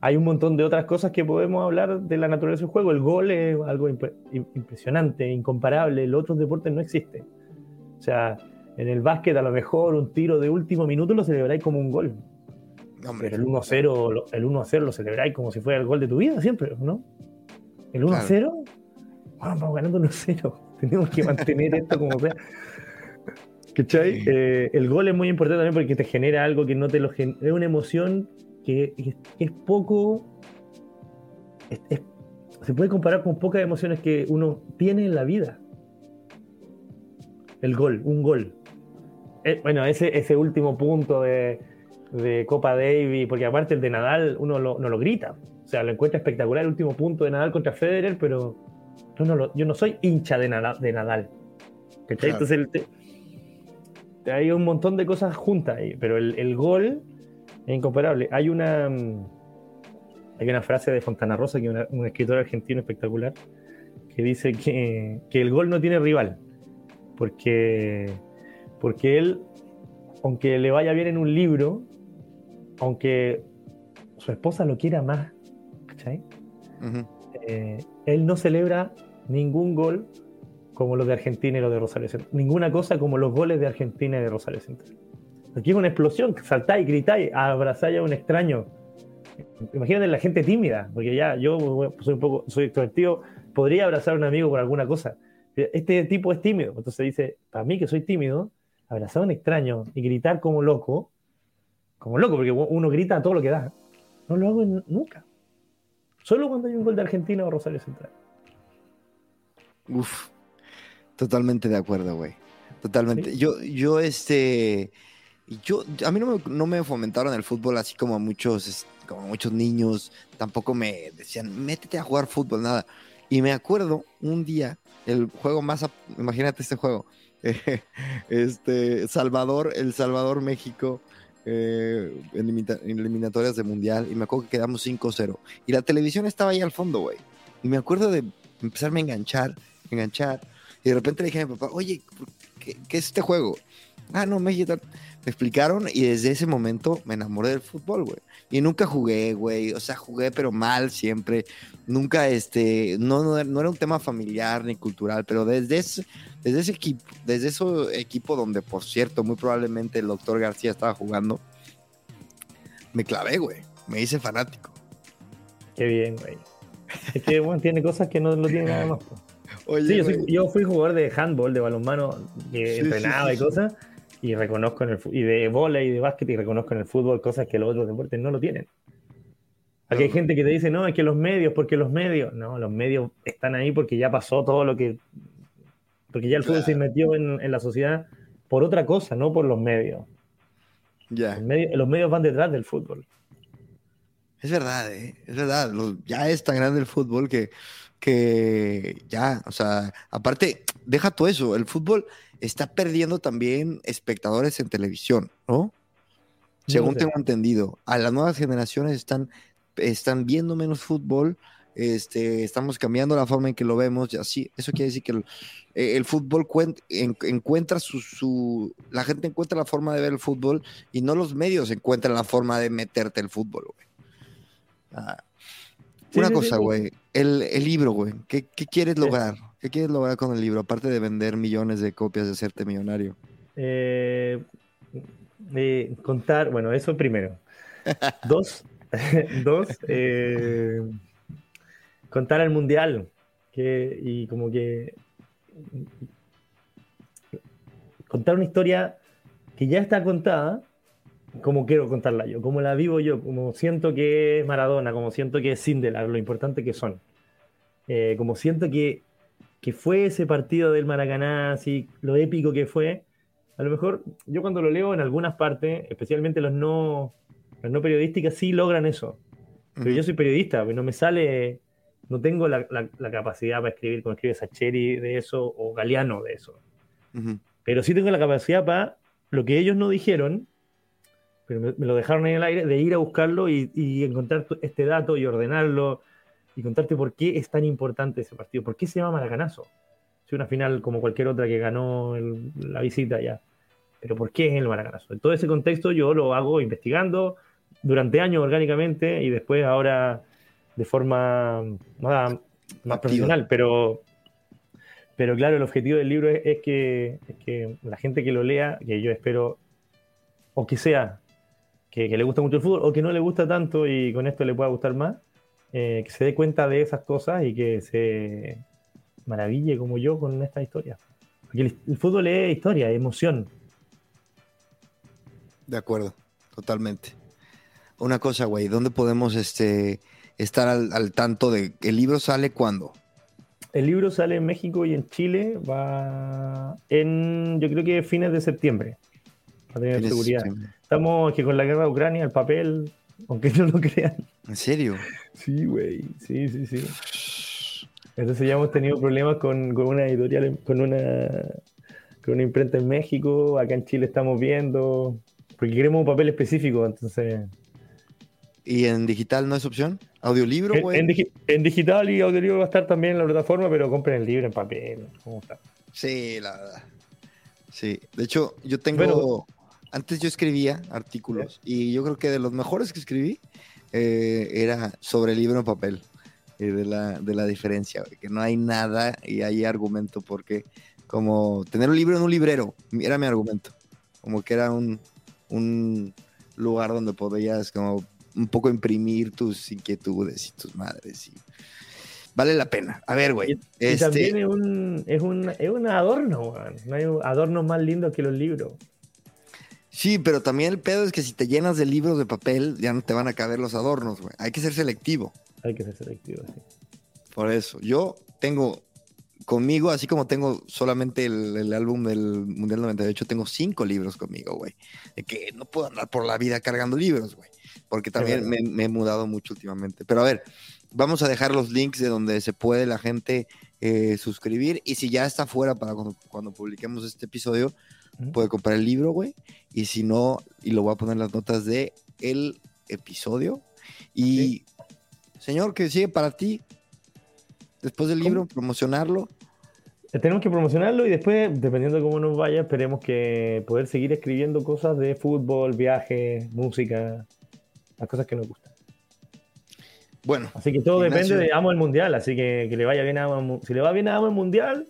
Hay un montón de otras cosas que podemos hablar de la naturaleza del juego. El gol es algo impresionante, incomparable. En los otros deportes no existe. O sea, en el básquet a lo mejor un tiro de último minuto lo celebráis como un gol. Pero el 1-0 el 1 lo celebráis como si fuera el gol de tu vida siempre, ¿no? El 1-0, vamos ganando 1-0. (laughs) Tenemos que mantener esto como sea. ¿Cachai? Eh, el gol es muy importante también porque te genera algo que no te lo genera. Es una emoción que es, poco. se puede comparar con pocas emociones que uno tiene en la vida. El gol, un gol. Eh, bueno, ese, ese último punto de, Copa Davis, porque aparte el de Nadal uno no lo grita. O sea, lo encuentra espectacular el último punto de Nadal contra Federer, pero yo no soy hincha de, Nadal. De Nadal Entonces, el, hay un montón de cosas juntas ahí, pero el, gol es incomparable. Hay una, mm, hay una frase de Fontana Rosa, que es un escritor argentino espectacular, que dice que, el gol no tiene rival, porque, porque él, aunque le vaya bien en un libro, aunque su esposa lo quiera más, ¿cachai? Eh, él no celebra ningún gol como los de Argentina y los de Rosario Central. Ninguna cosa como los goles de Argentina y de Rosario Central. Aquí es una explosión, saltáis, gritáis, abrazáis a un extraño. Imagínate la gente tímida, porque ya yo soy un poco, soy extrovertido, podría abrazar a un amigo por alguna cosa. Este tipo es tímido, entonces dice, para mí que soy tímido, abrazar a un extraño y gritar como loco, como loco, porque uno grita a todo lo que da. No lo hago nunca. Solo cuando hay un gol de Argentina o Rosario Central. Uf, Totalmente de acuerdo, güey. Totalmente. Yo, yo, este, yo, a mí no me, no me fomentaron el fútbol así como a muchos, como a muchos niños. Tampoco me decían, métete a jugar fútbol, nada. Y me acuerdo un día, el juego más, imagínate este juego, (laughs) este, Salvador, El Salvador, México, eh, elimita- eliminatorias de Mundial, y me acuerdo que quedamos 5-0. Y la televisión estaba ahí al fondo, güey. Y me acuerdo de empezarme a enganchar, enganchar, y de repente le dije a mi papá, oye, ¿qué, qué es este juego? Ah, no, México. Me explicaron y desde ese momento me enamoré del fútbol, güey. Y nunca jugué, güey. O sea, jugué, pero mal siempre. Nunca, este, no, no, no era un tema familiar ni cultural, pero desde ese, desde ese equipo, desde ese equipo donde, por cierto, muy probablemente el doctor García estaba jugando, me clavé, güey. Me hice fanático. Qué bien, güey. Es que, bueno, tiene cosas que no lo tiene nada más. po. (laughs) Oye, Sí, yo, soy- yo fui jugador de handball, de balonmano, que Sí, entrenaba sí, y cosas, y reconozco en el y de vóley y de básquet, y reconozco en el fútbol cosas que los otros deportes no lo tienen. Aquí hay gente que te dice, no, es que los medios, porque los medios, no, los medios están ahí porque ya pasó todo lo que, porque ya el fútbol se metió en, en la sociedad por otra cosa, no por los medios. ya. Los medios, los medios van detrás del fútbol. Es verdad, ¿eh? es verdad. Lo- ya es tan grande el fútbol que, que ya, o sea, aparte, deja todo eso. El fútbol está perdiendo también espectadores en televisión, ¿no? Según tengo entendido, a las nuevas generaciones están, están viendo menos fútbol. Este, estamos cambiando la forma en que lo vemos, y así, eso quiere decir que el, eh, el fútbol cuen- en- encuentra su, su, la gente encuentra la forma de ver el fútbol y no los medios encuentran la forma de meterte el fútbol, güey. Ah, Sí, una sí, cosa, sí. güey. El, el libro, güey. ¿Qué, qué quieres Sí. lograr? ¿Qué quieres lograr con el libro? Aparte de vender millones de copias de hacerte millonario. Eh, eh, contar, bueno, eso primero. (laughs) Dos, (laughs) dos, eh, contar el mundial. Que, y como que contar una historia que ya está contada, como quiero contarla yo, como la vivo yo, como siento que es Maradona, como siento que es Sindelar, lo importante que son. Eh, como siento que, que fue ese partido del Maracaná, así, lo épico que fue. A lo mejor yo cuando lo leo en algunas partes, especialmente los no, las no periodísticas, sí logran eso. Pero yo soy periodista, pues no me sale, no tengo la, la- la capacidad para escribir como escribe Sacheri de eso o Galeano de eso. Ujú. Pero sí tengo la capacidad para lo que ellos no dijeron, pero me, me lo dejaron en el aire, de ir a buscarlo y, y encontrar este dato y ordenarlo y contarte por qué es tan importante ese partido, por qué se llama Maracanazo. Es una final como cualquier otra que ganó el- la visita ya. Pero ¿por qué es el Maracanazo? En todo ese contexto yo lo hago investigando durante años orgánicamente y después ahora de forma más, más profesional, pero, pero claro, el objetivo del libro es, es que, es que la gente que lo lea, que yo espero, o que sea, que, que le gusta mucho el fútbol, o que no le gusta tanto y con esto le pueda gustar más, eh, que se dé cuenta de esas cosas y que se maraville como yo con esta historia. Porque el, el fútbol es historia, es emoción. De acuerdo, totalmente. Una cosa, güey, ¿dónde podemos este, estar al, al tanto de el libro sale cuándo? El libro sale en México y en Chile, va en, yo creo que fines de septiembre, para tener seguridad. septiembre. Estamos que con la guerra de Ucrania, el papel, aunque no lo crean. ¿En serio? Sí, güey, sí, sí, sí. Entonces ya hemos tenido problemas con, con una editorial, con una, con una imprenta en México, acá en Chile estamos viendo, porque queremos un papel específico, entonces... ¿Y en digital no es opción? ¿Audiolibro, En, en digi- en digital y audiolibro va a estar también en la plataforma, pero compren el libro en papel. ¿cómo está? Sí, la verdad. Sí, de hecho, yo tengo. Bueno. Antes yo escribía artículos y yo creo que de los mejores que escribí eh, era sobre el libro en papel. y de, la, de la diferencia, güey, que no hay nada y hay argumento porque, como tener un libro en un librero, era mi argumento. Como que era un, un lugar donde podías, como un poco imprimir tus inquietudes y tus madres. Y... Vale la pena. A ver, güey. Y, y este- también es un, es un, es un adorno, weón. No hay adornos más lindos que los libros. Sí, pero también el pedo es que si te llenas de libros de papel, ya no te van a caber los adornos, güey. Hay que ser selectivo. Hay que ser selectivo, sí. Por eso. Yo tengo conmigo, así como tengo solamente el, el álbum del Mundial 98, tengo cinco libros conmigo, güey. De que no puedo andar por la vida cargando libros, güey. Porque también me, me he mudado mucho últimamente. Pero a ver, vamos a dejar los links de donde se puede la gente eh, suscribir. Y si ya está fuera para cuando, cuando publiquemos este episodio, puede comprar el libro, güey. Y si no, y lo voy a poner en las notas de el episodio. Y, señor, que sigue para ti? Después del ¿Cómo? libro, promocionarlo. Tenemos que promocionarlo y después, dependiendo de cómo nos vaya, esperemos que poder seguir escribiendo cosas de fútbol, viajes, música, las cosas que nos gustan. Bueno, Así que todo Ignacio. depende de Amo el Mundial, así que que le vaya bien a Amo Si le va bien a Amo el Mundial,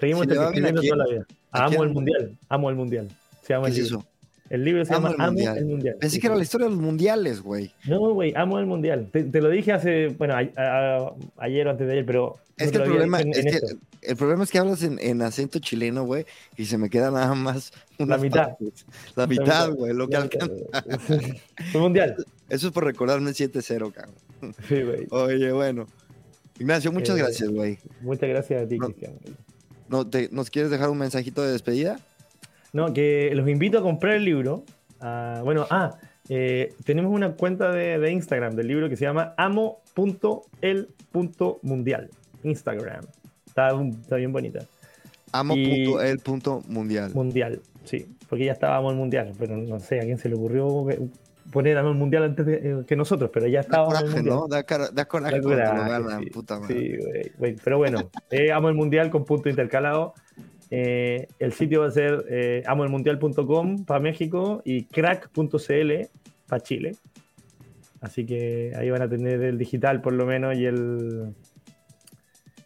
seguimos Si le va bien, ¿a escribiendo toda la vida. ¿A Amo el Mundial, Amo el Mundial. Se llama ¿qué el es libro. eso? El libro se Amo llama el Amo Mundial. el Mundial. Pensé que era la historia de los mundiales, güey. No, güey, amo el mundial. Te, te lo dije hace, bueno, a- a- ayer o antes de ayer, pero. Es que el problema, en- es en que el problema es que hablas en, en acento chileno, güey, y se me queda nada más unas mitad. partes. La mitad, güey, lo que La alcanza. (laughs) El mundial. Eso es por recordarme el 7-0, cabrón. Sí, güey. Oye, bueno. Ignacio, muchas Eh, gracias, güey. Muchas gracias a ti, No. Cristian. ¿No, te- ¿Nos quieres dejar un mensajito de despedida? No, que los invito a comprar el libro. Ah, bueno, ah, eh, tenemos una cuenta de, de Instagram del libro que se llama amo.el.mundial. Instagram. Está, está bien bonita. Amo.el.mundial. Mundial, sí. Porque ya estábamos en mundial, pero no sé a quién se le ocurrió poner amo el mundial antes de, eh, que nosotros, pero ya Da estábamos en el coraje, mundial. ¿no? Da, da coraje Da coraje, ganan, sí. puta madre. Sí, güey, güey. Pero bueno, eh, amo el mundial con punto intercalado. Eh, el sitio va a ser eh, amoelmundial.com para México y crack.cl para Chile. Así que ahí van a tener el digital por lo menos y el,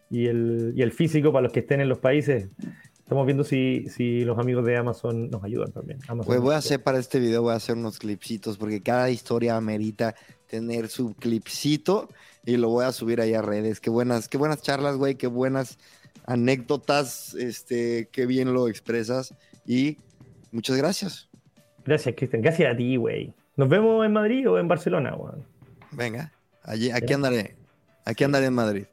y el, y el físico para los que estén en los países. Estamos viendo si, si los amigos de Amazon nos ayudan también. Güey, voy a hacer para este video, voy a hacer unos clipsitos, porque cada historia amerita tener su clipcito y lo voy a subir ahí a redes. Qué buenas, qué buenas charlas, güey, qué buenas anécdotas, este, qué bien lo expresas y muchas gracias. Gracias, Cristian. Gracias a ti, güey. Nos vemos en Madrid o en Barcelona, güey. Venga, allí, aquí andaré, aquí andaré en Madrid.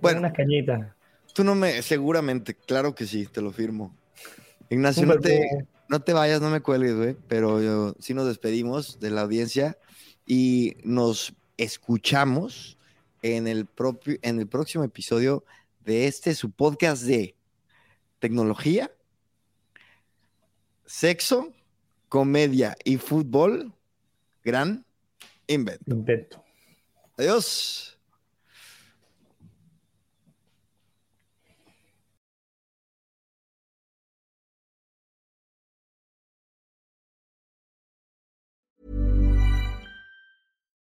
Bueno, Unas cañitas. tú no me, seguramente, claro que sí, te lo firmo. Ignacio, no te, no te vayas, no me cuelgues, güey, pero yo- sí nos despedimos de la audiencia y nos escuchamos en el, propio, en el próximo episodio de este, su podcast de tecnología, sexo, comedia y fútbol. Gran invento. Invento. Adiós.